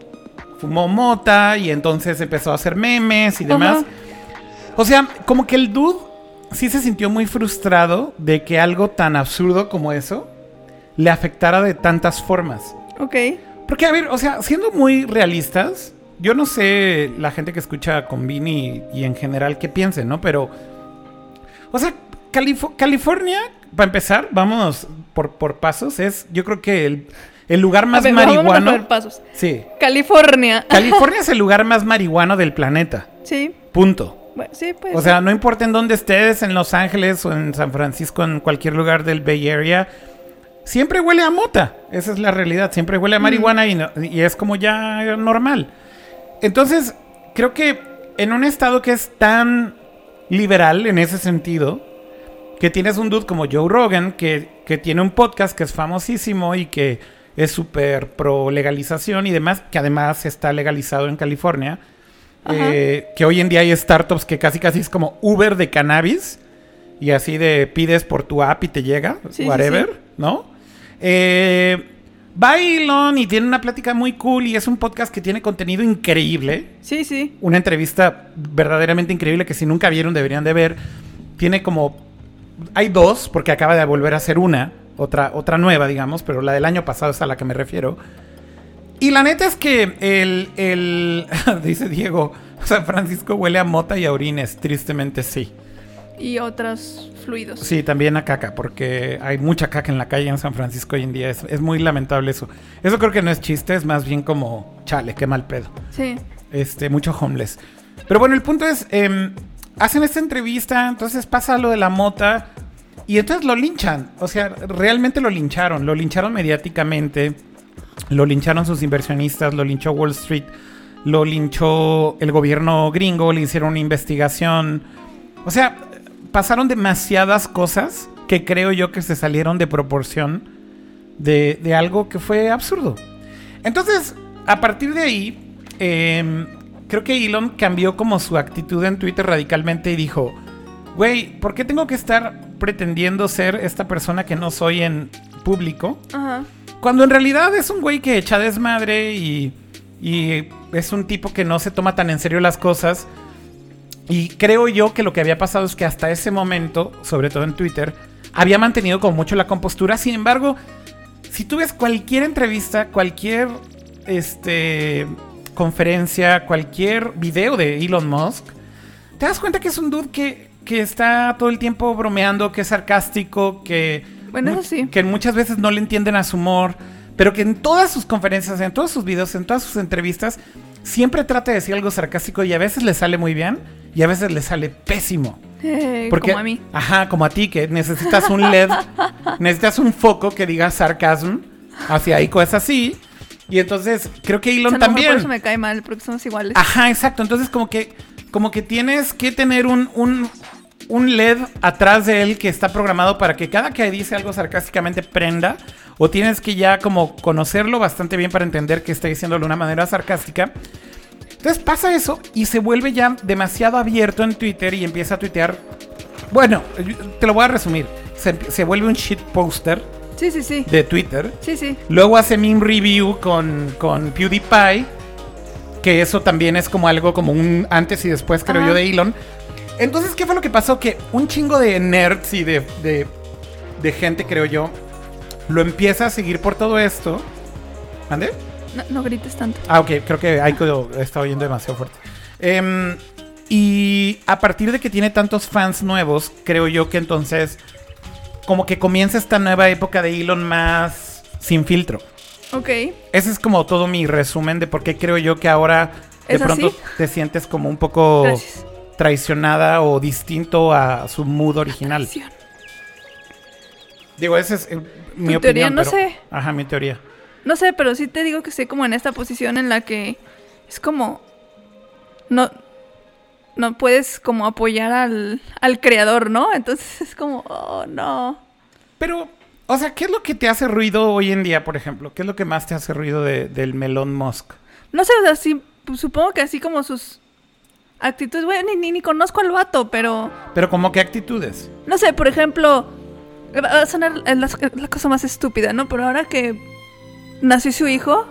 fumó mota y entonces empezó a hacer memes y demás. O sea, como que el dude sí se sintió muy frustrado de que algo tan absurdo como eso le afectara de tantas formas. Ok. Porque, a ver, o sea, siendo muy realistas, yo no sé la gente que escucha con Vini y, y en general qué piensen, ¿no? Pero, o sea, Califo- California, para empezar, vamos por, por pasos, es yo creo que el, el lugar más ver, vámonos marihuano. por pasos. Sí. California. [LAUGHS] California es el lugar más marihuano del planeta. sí. Punto. Bueno, sí, pues. O sea, no importa en dónde estés, en Los Ángeles o en San Francisco, en cualquier lugar del Bay Area, siempre huele a mota. Esa es la realidad. Siempre huele a marihuana y, no- y es como ya normal. Entonces, creo que en un estado que es tan liberal en ese sentido, que tienes un dude como Joe Rogan, que, que tiene un podcast que es famosísimo y que es súper pro legalización y demás, que además está legalizado en California, eh, que hoy en día hay startups que casi casi es como Uber de cannabis y así de pides por tu app y te llega, Sí, sí, whatever, sí. ¿no? Eh, Va Elon y tiene una plática muy cool y es un podcast que tiene contenido increíble. Sí, sí. Una entrevista verdaderamente increíble que si nunca vieron deberían de ver. Tiene como... Hay dos, porque acaba de volver a hacer una, otra, otra nueva, digamos, pero la del año pasado es a la que me refiero. Y la neta es que el, el [LAUGHS] dice Diego, San Francisco huele a mota y a orines, tristemente sí. Y otros fluidos. Sí, también a caca, porque hay mucha caca en la calle en San Francisco hoy en día. Es, es muy lamentable eso. Eso creo que no es chiste, es más bien como, chale, qué mal pedo. Sí. Este, mucho homeless. Pero bueno, el punto es, em, hacen esta entrevista, entonces pasa lo de la mota y entonces lo linchan. O sea, realmente lo lincharon, lo lincharon mediáticamente, lo lincharon sus inversionistas, lo linchó Wall Street, lo linchó el gobierno gringo, le hicieron una investigación. O sea, pasaron demasiadas cosas que creo yo que se salieron de proporción de, de algo que fue absurdo. Entonces, a partir de ahí, em, creo que Elon cambió como su actitud en Twitter radicalmente y dijo, güey, ¿por qué tengo que estar pretendiendo ser esta persona que no soy en público? Ajá. Cuando en realidad es un güey que echa desmadre y, y es un tipo que no se toma tan en serio las cosas. Y creo yo que lo que había pasado es que hasta ese momento, sobre todo en Twitter, había mantenido como mucho la compostura. Sin embargo, si tú ves cualquier entrevista, cualquier este, conferencia, cualquier video de Elon Musk, te das cuenta que es un dude que, que está todo el tiempo bromeando, que es sarcástico, que, Bueno, mu- eso sí. que muchas veces no le entienden a su humor, pero que en todas sus conferencias, en todos sus videos, en todas sus entrevistas, siempre trata de decir algo sarcástico y a veces le sale muy bien y a veces le sale pésimo. Eh, Porque, como a mí. Ajá, como a ti, que necesitas un LED, [LAUGHS] necesitas un foco que diga sarcasm hacia ahí, cosas así. Y entonces creo que O Elon sea, también. por eso me cae mal, porque somos iguales. Ajá, exacto. Entonces como que, como que tienes que tener un, un, un LED atrás de él que está programado para que cada que dice algo sarcásticamente prenda. O tienes que ya como conocerlo bastante bien para entender que está diciéndolo de una manera sarcástica. Entonces pasa eso y se vuelve ya demasiado abierto en Twitter y empieza a tuitear. Bueno, te lo voy a resumir. Se, se vuelve un shit poster Sí, sí, sí. de Twitter. Sí, sí. Luego hace meme review con, con PewDiePie. Que eso también es como algo como un antes y después, creo Ajá. yo, de Elon. Entonces, ¿qué fue lo que pasó? Que un chingo de nerds y de, de, de gente, creo yo, lo empieza a seguir por todo esto. ¿Ande? No, no grites tanto. Ah, ok, creo que Aiko está oyendo demasiado fuerte. Em, y a partir de que tiene tantos fans nuevos, creo yo que entonces como que comienza esta nueva época de Elon más sin filtro. Ok. Ese es como todo mi resumen de por qué creo yo que ahora de ¿Es pronto así? te sientes como un poco Gracias. traicionada o distinto a su mood original. Digo, esa es eh, mi Tu teoría, opinión. no pero- sé. Ajá, mi teoría. No sé, pero sí te digo que estoy como en esta posición en la que es como. No. No puedes como apoyar al, al creador, ¿no? Entonces es como, oh, no. Pero, o sea, ¿qué es lo que te hace ruido hoy en día, por ejemplo? ¿Qué es lo que más te hace ruido de- del melón Musk? No sé, o sea, sí, pues, supongo que así como sus actitudes, bueno, ni, ni, ni conozco al vato, pero Pero como qué actitudes. no sé, por ejemplo, va a sonar la, la cosa más estúpida, ¿no? Pero ahora que nació su hijo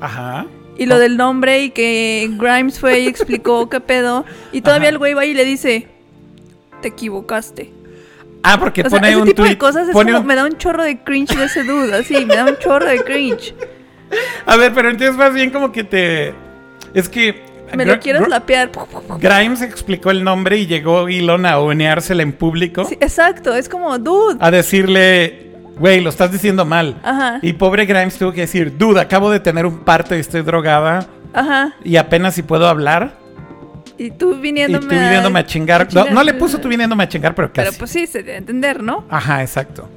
Ajá. y lo del nombre y que Grimes fue y explicó qué pedo, y [LAUGHS] todavía Ajá. el güey va y le dice, te equivocaste. Ah, porque O sea, pone ese un tipo de cosas es pone como, un- me da un chorro de cringe de ese dude, así, me da un chorro de cringe. [LAUGHS] A ver, pero entonces más bien como que te... Es que... Me lo Gr- slapear. Grimes explicó el nombre y llegó Elon a oneársela en público. Sí, exacto, es como, dude. A decirle, güey, lo estás diciendo mal. Ajá. Y pobre Grimes tuvo que decir, dude, acabo de tener un parto y estoy drogada Ajá. y apenas si puedo hablar. Y tú Y viniéndome, tú viniéndome a chingar. No, no le puso tú viniéndome a chingar, pero casi. Pero pues sí, se debe entender, ¿no? Ajá, exacto.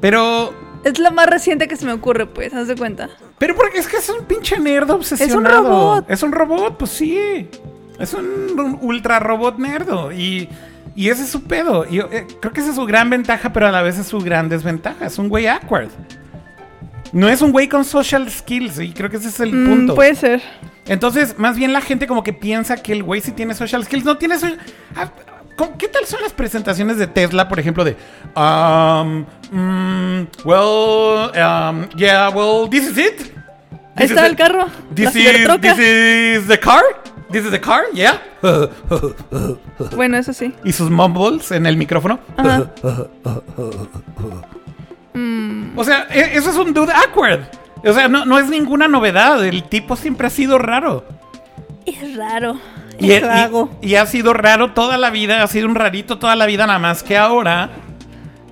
Pero... Es lo más reciente que se me ocurre, pues, haz de cuenta. Pero porque es que es un pinche nerd obsesionado. robot. Es un robot, pues sí. Es un, un ultra robot nerdo. Y, y ese es su pedo. Y, eh, creo que esa es su gran ventaja, pero a la vez es su gran desventaja. Es un güey awkward. No es un güey con social skills. Y creo que ese es el Mm, punto. puede ser. Entonces, más bien la gente como que piensa que el güey sí tiene social skills. No tiene social... ¿cómo- ¿qué tal son las presentaciones de Tesla, por ejemplo, de... Um, mm, well, um, yeah, well, this is it. Ahí This está is el carro. This la is, cibertroca. this is the car. This is the car, yeah. Bueno, eso sí. y sus mumbles en el micrófono. Ajá. O sea, e- eso es un dude awkward. O sea, no, no es ninguna novedad. El tipo siempre ha sido raro. Es raro. Y, ha sido raro toda la vida, ha sido un rarito toda la vida, nada más que ahora.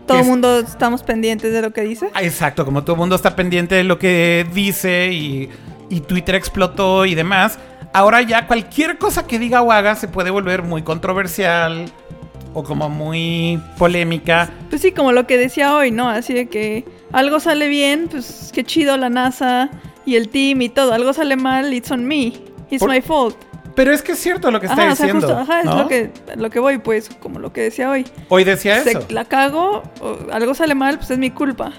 Todo el es- mundo estamos pendientes de lo que dice. Ah, Exacto, como todo el mundo está pendiente de lo que dice y, y Twitter explotó y demás. Ahora ya cualquier cosa que diga o haga se puede volver muy controversial o como muy polémica. Pues sí, como lo que decía hoy, ¿no? Así de que algo sale bien, pues qué chido la NASA y el team y todo. Algo sale mal, it's on me. It's Por- my fault. Pero es que es cierto lo que está Ajá, o sea, diciendo. justo, ajá, es ¿no? lo que, lo que voy, pues, como lo que decía hoy. Hoy decía Se eso. la cago, o algo sale mal, pues es mi culpa.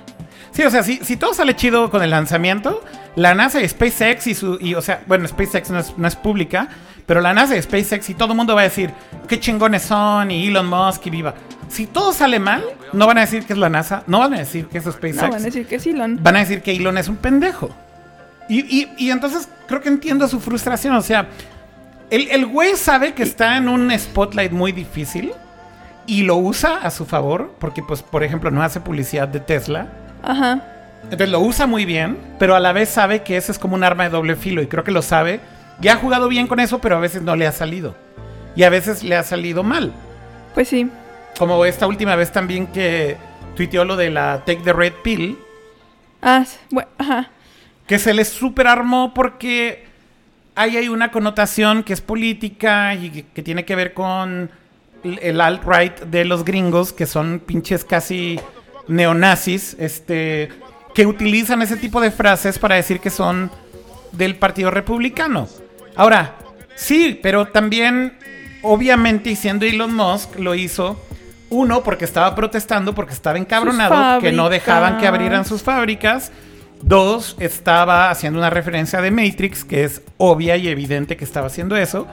Sí, o sea, si, si todo sale chido con el lanzamiento, la NASA y SpaceX y su. Y, o sea, bueno, SpaceX no es, no es pública, pero la NASA y SpaceX y todo el mundo va a decir qué chingones son y Elon Musk y viva. Si todo sale mal, no van a decir que es la NASA, no van a decir que es SpaceX. No, van a decir que sí, Lon. van a decir que Elon es un pendejo. Y, y- y entonces creo que entiendo su frustración. O sea, el, el güey sabe que está en un spotlight muy difícil y lo usa a su favor, porque, pues, por ejemplo, no hace publicidad de Tesla. Ajá. Entonces lo usa muy bien, pero a la vez sabe que ese es como un arma de doble filo y creo que lo sabe. Y ha jugado bien con eso, pero a veces no le ha salido. Y a veces le ha salido mal. Pues sí. Como esta última vez también que tuiteó lo de la Take the Red Pill, Ah, bueno, ajá. que se le super armó porque ahí hay una connotación que es política y que, que tiene que ver con el- alt-right de los gringos, que son pinches casi neonazis, este, que utilizan ese tipo de frases para decir que son del Partido Republicano. Ahora, sí, pero también, obviamente, y siendo Elon Musk, lo hizo, uno, porque estaba protestando, porque estaba encabronado, que no dejaban que abrieran sus fábricas. Dos, estaba haciendo una referencia de Matrix, que es obvia y evidente que estaba haciendo eso.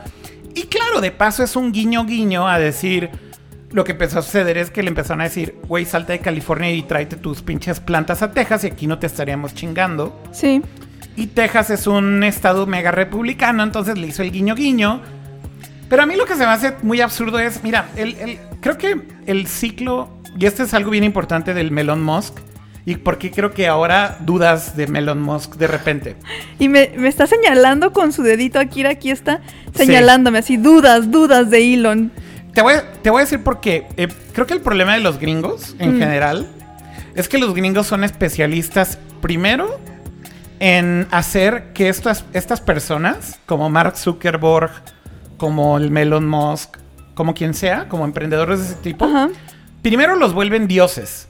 Y claro, de paso es un guiño guiño a decir, lo que empezó a suceder es que le empezaron a decir, güey, salta de California y tráete tus pinches plantas a Texas y aquí no te estaríamos chingando. Sí. Y Texas es un estado mega republicano, entonces le hizo el guiño guiño. Pero a mí lo que se me hace muy absurdo es, mira, el, el- creo que el ciclo, y este es algo bien importante del Melon Musk, y porque creo que ahora dudas de Melon Musk de repente. Y me, me está señalando con su dedito aquí, aquí está, señalándome así, dudas, dudas de Elon. Te voy, a- te voy a decir por qué. Eh, creo que el problema de los gringos, en Mm. general, es que los gringos son especialistas, primero, en hacer que estas, estas personas, como Mark Zuckerberg, como el Melon Musk, como quien sea, como emprendedores de ese tipo, Ajá. primero los vuelven dioses.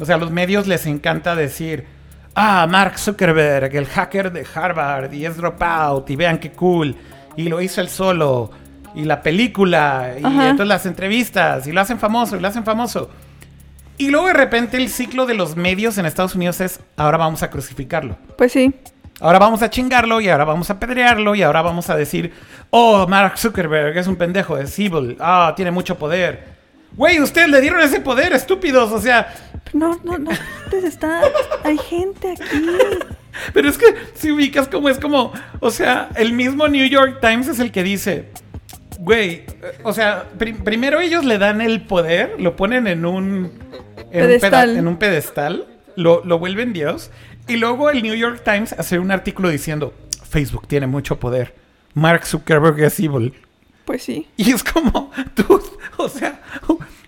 O sea, a los medios les encanta decir, ah, Mark Zuckerberg, el hacker de Harvard, y es Dropout, y vean qué cool, y lo hizo él solo, y la película, y Ajá. entonces las entrevistas, y lo hacen famoso, y lo hacen famoso. Y luego de repente el ciclo de los medios en Estados Unidos es, ahora vamos a crucificarlo. Pues sí. Ahora vamos a chingarlo y ahora vamos a apedrearlo y ahora vamos a decir, oh, Mark Zuckerberg es un pendejo, es evil, ah, tiene mucho poder. Güey, ustedes le dieron ese poder, estúpidos, o sea, No, no, no. Está. Hay gente aquí. [LAUGHS] pero es que si ubicas como es como, o sea, el mismo New York Times es el que dice, güey, eh, o sea, pri- primero ellos le dan el poder, lo ponen en un, en un, Pedestal. peda- en un pedestal, lo, lo vuelven Dios, y luego el New York Times hace un artículo diciendo, Facebook tiene mucho poder, Mark Zuckerberg es evil. Pues sí. Y es como, [LAUGHS] tú, o sea,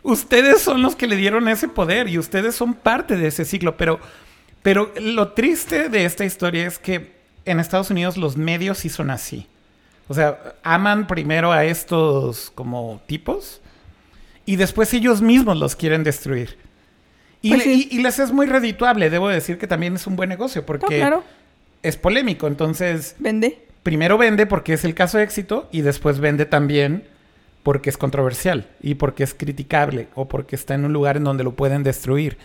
ustedes son los que le dieron ese poder y ustedes son parte de ese ciclo. Pero, pero lo triste de esta historia es que en Estados Unidos los medios sí son así. O sea, aman primero a estos como tipos y después ellos mismos los quieren destruir. Y, Pues le- sí. y- y les es muy redituable, debo decir que también es un buen negocio No, porque claro. es polémico. Entonces, Vende. primero vende porque es el caso de éxito y después vende también porque es controversial y porque es criticable o porque está en un lugar en donde lo pueden destruir.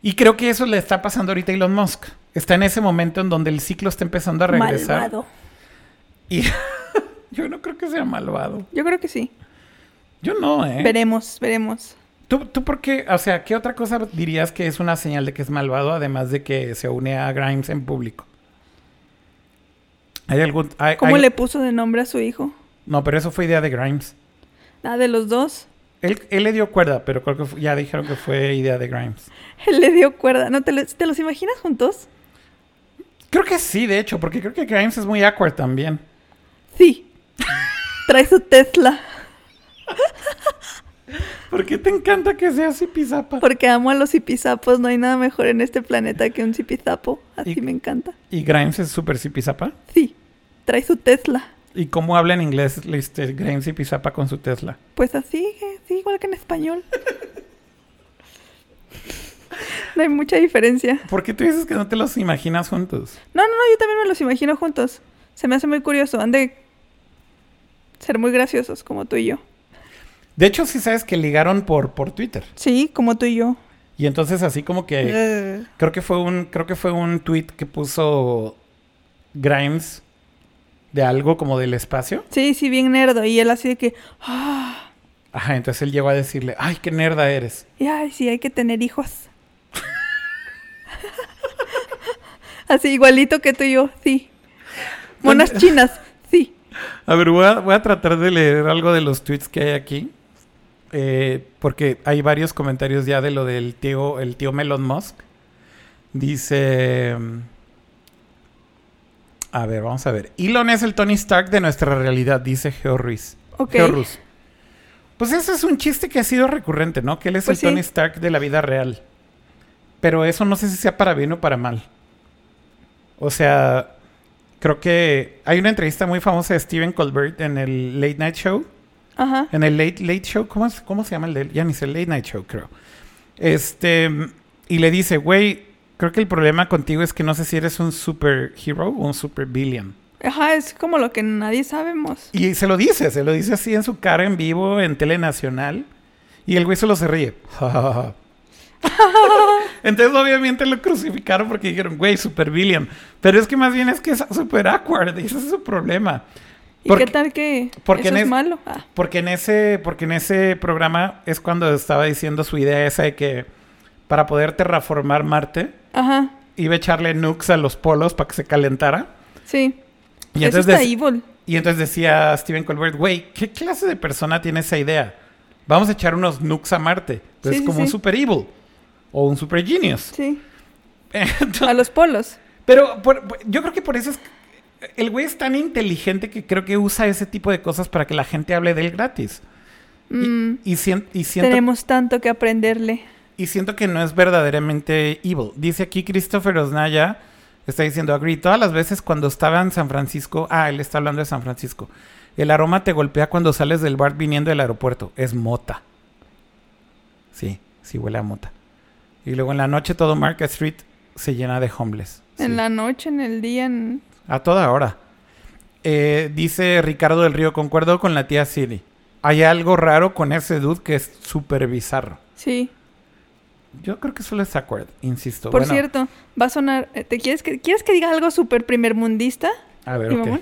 Y creo que eso le está pasando ahorita a Elon Musk. Está en ese momento en donde el ciclo está empezando a regresar. Malvado. Y [LAUGHS] yo no creo que sea malvado. Yo creo que sí. Yo no, ¿eh? Veremos, veremos. ¿Tú, ¿Tú por qué? O sea, ¿qué otra cosa dirías que es una señal de que es malvado, además de que se une a Grimes en público? ¿Hay algún...? hay- ¿Cómo hay- le puso de nombre a su hijo? No, pero eso fue idea de Grimes. Ah, de los dos. Él, él le dio cuerda, pero creo que ya dijeron que fue idea de Grimes. [LAUGHS] Él le dio cuerda. ¿No te, lo- te los imaginas juntos? Creo que sí, de hecho, porque creo que Grimes es muy awkward también. Sí. [LAUGHS] Trae su Tesla. [LAUGHS] ¿Por qué te encanta que sea así pisapa? Porque amo a los zipizapos. No hay nada mejor en este planeta que un zipizapo. Así Y- me encanta. ¿Y Grimes es súper pisapa? Sí. Trae su Tesla. ¿Y cómo habla en inglés este, Grimes y Pisapa con su Tesla? Pues así, sí, igual que en español. No hay mucha diferencia. ¿Por qué tú dices que no te los imaginas juntos? No, no, no, yo también me los imagino juntos. Se me hace muy curioso. Han de ser muy graciosos, como tú y yo. De hecho, sí sabes que ligaron por, por Twitter. Sí, como tú y yo. Y entonces así como que... Eh, Creo que fue un, creo que fue un tweet que puso Grimes de algo como del espacio. Sí, sí, bien nerdo. Y él así de que, ah, Ajá, entonces él llegó a decirle, ay, qué nerda eres. y ay, sí, hay que tener hijos. [LAUGHS] así, igualito que tú y yo, sí. Monas chinas, sí. [LAUGHS] A ver, voy a, voy a tratar de leer algo de los tweets que hay aquí. eh, porque hay varios comentarios ya de lo del tío, el tío Melon Musk. Dice... A ver, vamos a ver. Elon es el Tony Stark de nuestra realidad, dice Geo Ruiz. Ok. Geo. Pues ese es un chiste que ha sido recurrente, ¿no? Que él es Pues el sí. Tony Stark de la vida real. Pero eso no sé si sea para bien o para mal. O sea, creo que hay una entrevista muy famosa de Stephen Colbert en el Late Night Show. Ajá. En el Late Late Show, ¿cómo, es- cómo se llama el de él? Ya ni sé, Late Night Show, creo. Este, y le dice, güey, creo que el problema contigo es que no sé si eres un superhero o un super villain. Ajá, es como lo que nadie sabemos. Y se lo dice, se lo dice así en su cara en vivo en Telenacional. Y el güey solo se ríe. [LAUGHS] Entonces obviamente lo crucificaron porque dijeron, güey, super villain. Pero es que más bien es que es super awkward y ese es su problema. ¿Y Porque- qué tal que porque eso en es es- malo? Ah, Porque en ese, porque en ese programa es cuando estaba diciendo su idea esa de que para poder terraformar Marte ajá, iba a echarle nukes a los polos para que se calentara. sí. Y eso entonces, está dec- evil. y entonces decía Steven Colbert, güey, ¿qué clase de persona tiene esa idea? Vamos a echar unos nukes a Marte. Entonces Sí, como sí. un super evil o un super genius. Sí. [LAUGHS] Entonces- A los polos. pero por- por- yo creo que por eso es el güey es tan inteligente que creo que usa ese tipo de cosas para que la gente hable de él gratis. Y- Mm, Y, y siento tenemos tanto que aprenderle. Y siento que no es verdaderamente evil. Dice aquí Christopher Osnaya, está diciendo, agree, todas las veces cuando estaba en San Francisco, ah, él está hablando de San Francisco, el aroma te golpea cuando sales del bar viniendo del aeropuerto, es mota. Sí, sí huele a mota. Y luego en la noche todo Market Street se llena de homeless. Sí. En la noche, en el día, en... A toda hora. Eh, dice Ricardo del Río, concuerdo con la tía Siri. Hay algo raro con ese dude que es súper bizarro. Sí. Yo creo que solo es awkward, insisto. Por Bueno, cierto, va a sonar... eh, ¿Te quieres que, ¿Quieres que diga algo súper primermundista? A ver, ok.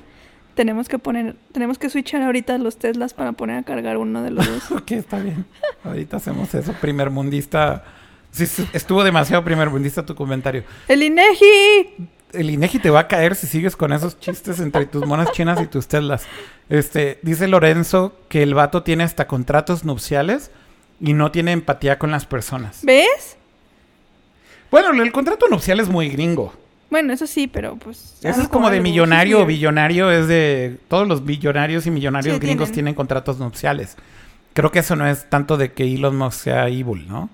Tenemos que poner... Tenemos que switchar ahorita los Teslas para poner a cargar uno de los dos. [LAUGHS] Ok, está bien. Ahorita hacemos eso. Primer mundista. Sí, estuvo demasiado primer mundista tu comentario. ¡El INEGI! El INEGI te va a caer si sigues con esos chistes entre tus monas chinas y tus Teslas. Este, dice Lorenzo que el vato tiene hasta contratos nupciales y no tiene empatía con las personas. ¿Ves? Bueno, el contrato nupcial es muy gringo. Bueno, eso sí, pero pues... Eso es como de millonario o billonario, es de... Todos los billonarios y millonarios Sí, gringos tienen. tienen contratos nupciales. Creo que eso no es tanto de que Elon Musk sea evil, ¿no?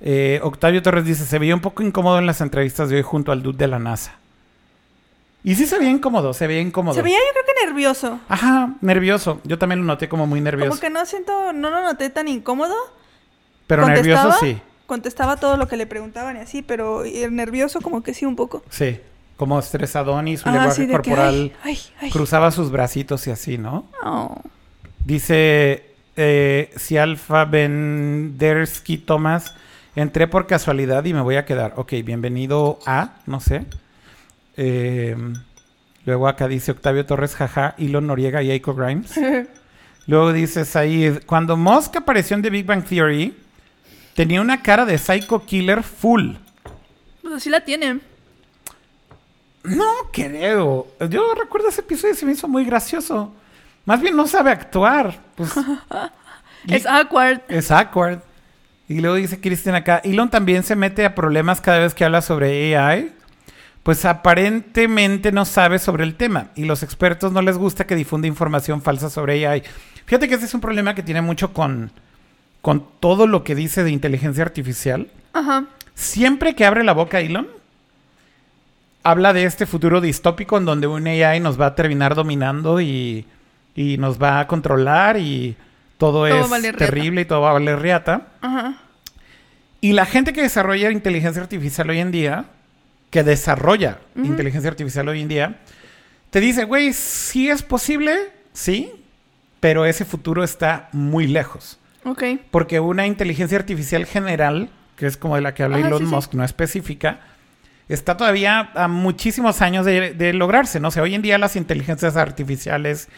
Eh, Octavio Torres dice, se veía un poco incómodo en las entrevistas de hoy junto al dude de la NASA. Y sí se veía incómodo, se veía incómodo. Se veía yo creo que nervioso. Ajá, nervioso. Yo también lo noté como muy nervioso. Como que no siento... No lo noté tan incómodo. Pero nervioso sí. Contestaba todo lo que le preguntaban y así, pero el nervioso como que sí un poco. Sí. Como estresadón y su Ajá, lenguaje sí, de que, corporal ay, ay, ay. cruzaba sus bracitos y así, ¿no? Oh. Dice eh, si Alfa Bendersky Thomas, entré por casualidad y me voy a quedar. Ok, bienvenido a, no sé. Eh, luego acá dice Octavio Torres, jaja, Elon Noriega y Eiko Grimes. [LAUGHS] Luego dice Said, cuando Musk apareció en The Big Bang Theory, tenía una cara de psycho killer full. Pues así la tienen. No creo. Yo recuerdo ese episodio y se me hizo muy gracioso. Más bien no sabe actuar. Pues [LAUGHS] Es awkward. es awkward. Y luego dice Kristen acá, Elon también se mete a problemas cada vez que habla sobre AI. Pues aparentemente no sabe sobre el tema y los expertos no les gusta que difunda información falsa sobre AI. Fíjate que ese es un problema que tiene mucho con, con todo lo que dice de inteligencia artificial. Ajá. Siempre que abre la boca Elon, habla de este futuro distópico en donde un AI nos va a terminar dominando y, y nos va a controlar y todo, es terrible y todo va a valer riata. Ajá. Y la gente que desarrolla inteligencia artificial hoy en día, que desarrolla inteligencia artificial hoy en día, te dice, güey, sí es posible, sí, pero ese futuro está muy lejos. Ok. Porque una inteligencia artificial general, que es como de la que habla Ajá, Elon sí, sí. Musk, no específica, está todavía a muchísimos años de, de lograrse, ¿no? O sea, hoy en día las inteligencias artificiales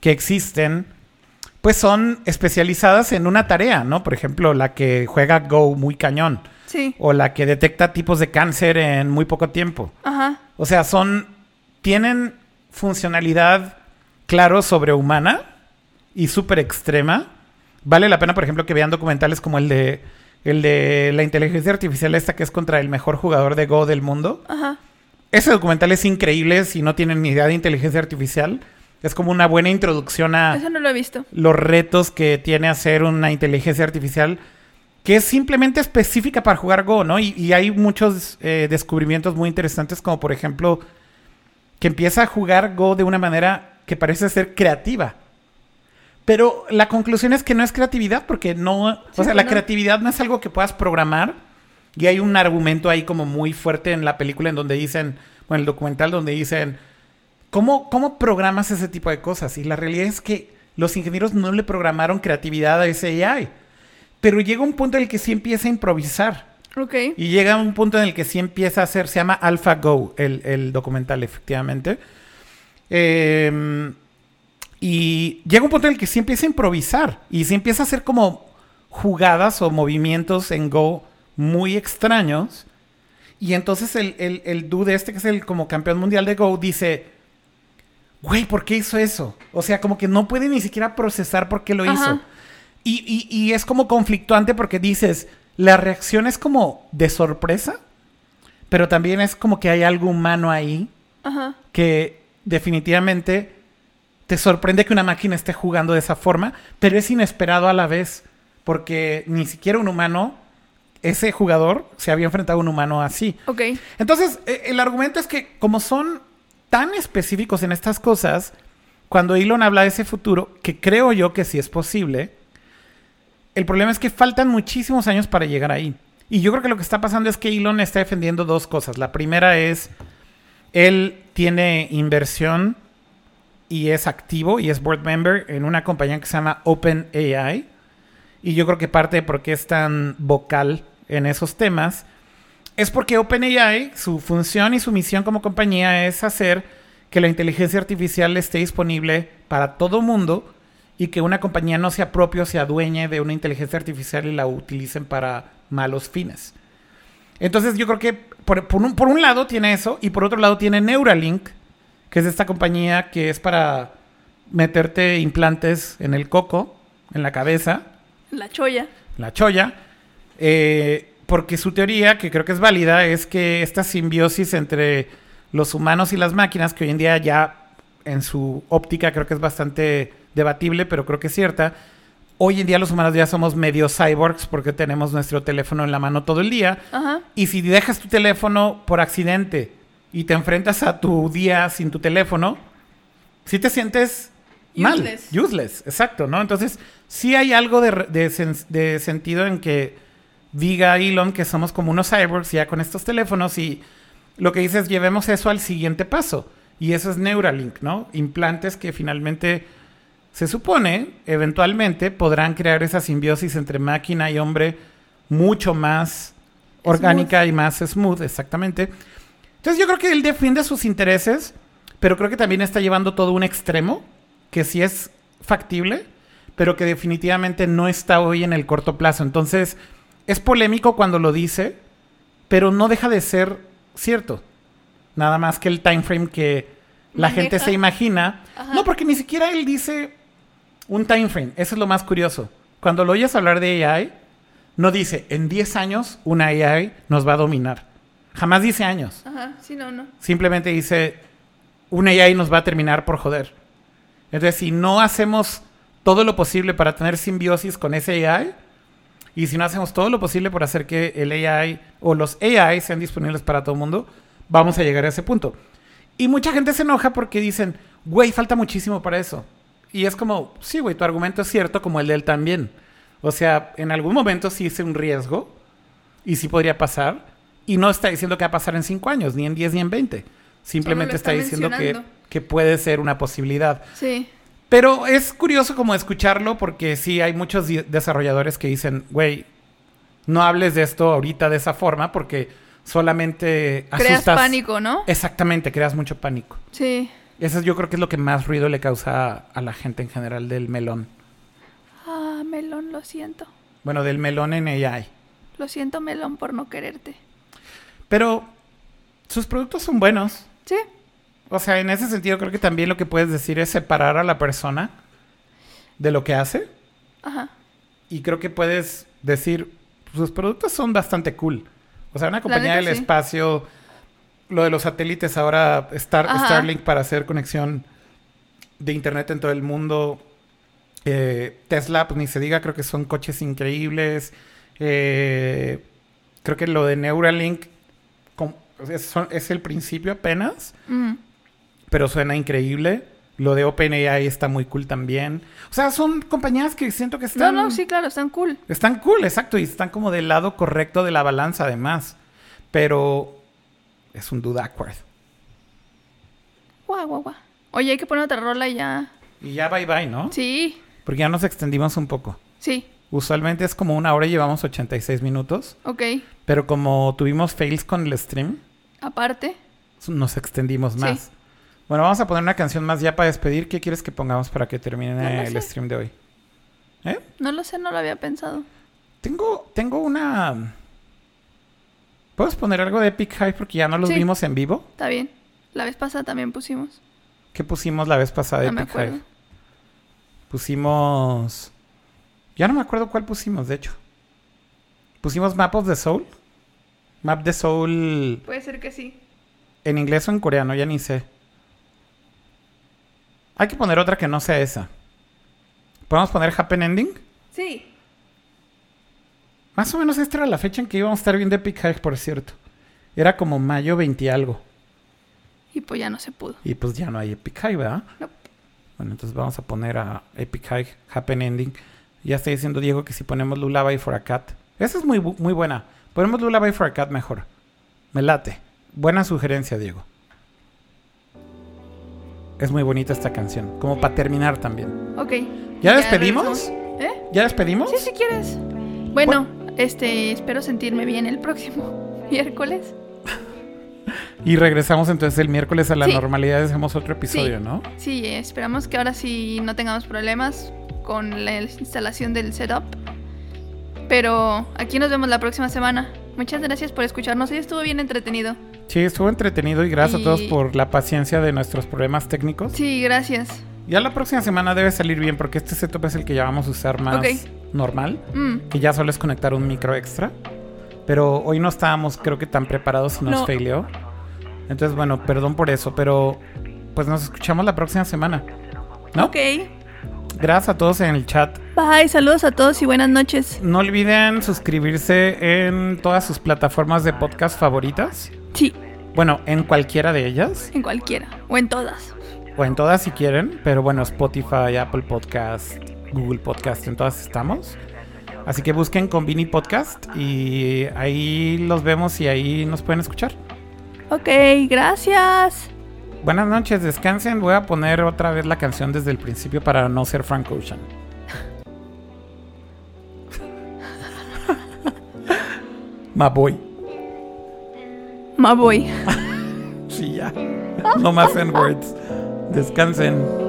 que existen, pues son especializadas en una tarea, ¿no? Por ejemplo, la que juega Go muy cañón, Sí. o la que detecta tipos de cáncer en muy poco tiempo. Ajá. O sea, son. tienen funcionalidad, claro, sobrehumana y súper extrema. Vale la pena, por ejemplo, que vean documentales como el de. El de la inteligencia artificial esta que es contra el mejor jugador de Go del mundo. Ajá. Ese documental es increíble si no tienen ni idea de inteligencia artificial. Es como una buena introducción a Eso no lo he visto. los retos que tiene hacer una inteligencia artificial que es simplemente específica para jugar Go, ¿no? Y, y hay muchos eh, descubrimientos muy interesantes, como por ejemplo, que empieza a jugar Go de una manera que parece ser creativa. Pero la conclusión es que no es creatividad, porque no. o sea, la creatividad no es algo que puedas programar. Y hay un argumento ahí como muy fuerte en la película en donde dicen, bueno, el documental donde dicen, ¿Cómo, ¿Cómo programas ese tipo de cosas? Y la realidad es que los ingenieros no le programaron creatividad a ese AI. Pero llega un punto en el que sí empieza a improvisar. Ok. Y llega un punto en el que sí empieza a hacer, se llama AlphaGo, el, el documental, efectivamente. Eh, y llega un punto en el que sí empieza a improvisar. Y sí empieza a hacer como jugadas o movimientos en Go muy extraños. Y entonces el, el, el dude este, que es el como campeón mundial de Go, dice, güey, ¿por qué hizo eso? O sea, como que no puede ni siquiera procesar por qué lo Ajá. hizo. Y, y- y es como conflictuante porque dices, la reacción es como de sorpresa, pero también es como que hay algo humano ahí Ajá. que definitivamente te sorprende que una máquina esté jugando de esa forma, pero es inesperado a la vez, porque ni siquiera un humano, ese jugador, se había enfrentado a un humano así. Ok. Entonces, eh, el argumento es que como son tan específicos en estas cosas, cuando Elon habla de ese futuro, que creo yo que sí es posible, el problema es que faltan muchísimos años para llegar ahí. Y yo creo que lo que está pasando es que Elon está defendiendo dos cosas. La primera es, él tiene inversión y es activo y es board member en una compañía que se llama OpenAI. Y yo creo que parte de por qué es tan vocal en esos temas es porque OpenAI, su función y su misión como compañía es hacer que la inteligencia artificial esté disponible para todo mundo y que una compañía no sea propio, se adueñe de una inteligencia artificial y la utilicen para malos fines. Entonces yo creo que por, por un, por un lado tiene eso y por otro lado tiene Neuralink, que es esta compañía que es para meterte implantes en el coco, en la cabeza, La choya. la choya, eh, porque su teoría, que creo que es válida, es que esta simbiosis entre los humanos y las máquinas, que hoy en día ya en su óptica creo que es bastante debatible, pero creo que es cierta, hoy en día los humanos ya somos medio cyborgs porque tenemos nuestro teléfono en la mano todo el día, Ajá. y si dejas tu teléfono por accidente y te enfrentas a tu día sin tu teléfono, si te sientes mal. Useless. Useless, exacto, ¿no? Entonces, sí hay algo de, de sen- de sentido en que diga Elon que somos como unos cyborgs ya con estos teléfonos y lo que dice es llevemos eso al siguiente paso. Y eso es Neuralink, ¿no? Implantes que finalmente se supone, eventualmente, podrán crear esa simbiosis entre máquina y hombre mucho más orgánica y más smooth, exactamente. Entonces yo creo que él defiende sus intereses, pero creo que también está llevando todo un extremo, que sí es factible, pero que definitivamente no está hoy en el corto plazo. Entonces, es polémico cuando lo dice, pero no deja de ser cierto. Nada más que el time frame que la Maneja. gente se imagina. Ajá. No, porque ni siquiera él dice un time frame. Eso es lo más curioso. Cuando lo oyes hablar de AI, no dice, en 10 años una AI nos va a dominar. Jamás dice años. Ajá, sí, no, no. Simplemente dice, una AI nos va a terminar por joder. Entonces, si no hacemos todo lo posible para tener simbiosis con ese AI, y si no hacemos todo lo posible por hacer que el AI o los AI sean disponibles para todo el mundo, vamos a llegar a ese punto. Y mucha gente se enoja porque dicen, güey, falta muchísimo para eso. Y es como, sí, güey, tu argumento es cierto como el de él también. O sea, en algún momento sí es un riesgo y sí podría pasar. Y no está diciendo que va a pasar en 5 años, ni en 10, ni en 20. Simplemente está, está diciendo que, que puede ser una posibilidad. Sí. Pero es curioso como escucharlo porque sí hay muchos desarrolladores que dicen, güey, no hables de esto ahorita de esa forma porque solamente Creas asustas. pánico, ¿no? Exactamente, creas mucho pánico. Sí. Eso yo creo que es lo que más ruido le causa a, la gente en general del melón. Ah, melón, lo siento. Bueno, del melón en AI. Lo siento, melón, por no quererte. Pero sus productos son buenos. Sí. O sea, en ese sentido creo que también lo que puedes decir es separar a la persona de lo que hace. Ajá. Y creo que puedes decir, sus productos son bastante cool. O sea, una compañía del sí. espacio, lo de los satélites ahora, Star. Starlink para hacer conexión de internet en todo el mundo. Eh, Tesla, pues ni se diga, creo que son coches increíbles. Eh, creo que lo de Neuralink es, son- es el principio apenas Mm. pero suena increíble. Lo de OpenAI está muy cool también. O sea, son compañías que siento que No, están... no, sí, claro, están cool. Están cool, exacto, y están como del lado correcto de la balanza además. Pero es un dude awkward. Guau, guau, guau. Oye, hay que poner otra rola y ya. Y ya bye bye, ¿no? Sí, Porque ya nos extendimos un poco. sí. Usualmente es como una hora y llevamos 86 minutos. Ok. Pero como tuvimos fails con el stream, Aparte. nos extendimos Sí. más. Bueno, vamos a poner una canción más ya para despedir. ¿Qué quieres que pongamos para que termine No el sé. stream de hoy? ¿Eh? No lo sé, no lo había pensado. Tengo, tengo una. ¿Puedes poner algo de Epic High porque ya no los Sí. vimos en vivo? Está bien. La vez pasada también pusimos. ¿Qué pusimos la vez pasada de No me Epic acuerdo. High? Pusimos. Ya no me acuerdo cuál pusimos, de hecho. Pusimos Map of the Soul. Map the Soul Puede ser que sí. en inglés o en coreano, ya ni sé. Hay que poner otra que no sea esa. ¿Podemos poner Happen Ending? Sí. Más o menos esta era la fecha en que íbamos a estar viendo Epic High, por cierto. Era como mayo 20 y algo. Y pues ya no se pudo. Y pues ya no hay Epic High, ¿verdad? Nope. Bueno, entonces vamos a poner a Epic High, Happen Ending. Ya está diciendo Diego que si ponemos Lullaby for a Cat. Esa es muy, muy buena. Ponemos Lullaby for a Cat mejor. Me late. Buena sugerencia, Diego. Es muy bonita esta canción. Como para terminar también. Ok. ¿Ya despedimos? regresamos. ¿Eh? ¿Ya despedimos? Sí, si quieres. Bueno, este, espero sentirme bien el próximo [LAUGHS] miércoles. Y regresamos entonces el miércoles a la Sí. normalidad. Hacemos otro episodio, Sí. ¿no? Sí, esperamos que ahora sí no tengamos problemas con la instalación del setup. Pero aquí nos vemos la próxima semana. Muchas gracias por escucharnos. Hoy estuvo bien entretenido. Sí, estuvo entretenido y gracias a todos Y- por la paciencia de nuestros problemas técnicos. Sí, gracias. Ya la próxima semana debe salir bien porque este setup es el que ya vamos a usar más Ok. Normal. Mm, Que ya solo es conectar un micro extra. Pero hoy no estábamos creo que tan preparados y nos No. faileó. Entonces, bueno, perdón por eso, pero pues nos escuchamos la próxima semana. ¿No? Ok. Gracias a todos en el chat. Bye, saludos a todos y buenas noches. No olviden suscribirse en todas sus plataformas de podcast favoritas. Sí, Bueno, en cualquiera de ellas. en cualquiera. O en todas. O en todas si quieren. Pero bueno, Spotify, Apple Podcast, Google Podcast, en todas estamos. Así que busquen Convini Podcast y ahí los vemos y ahí nos pueden escuchar. Ok, gracias. Buenas noches, descansen. Voy a poner otra vez la canción desde el principio para no ser Frank Ocean. [LAUGHS] Ma boy. Ma voy. [LAUGHS] Sí, ya. No más en words. Descansen.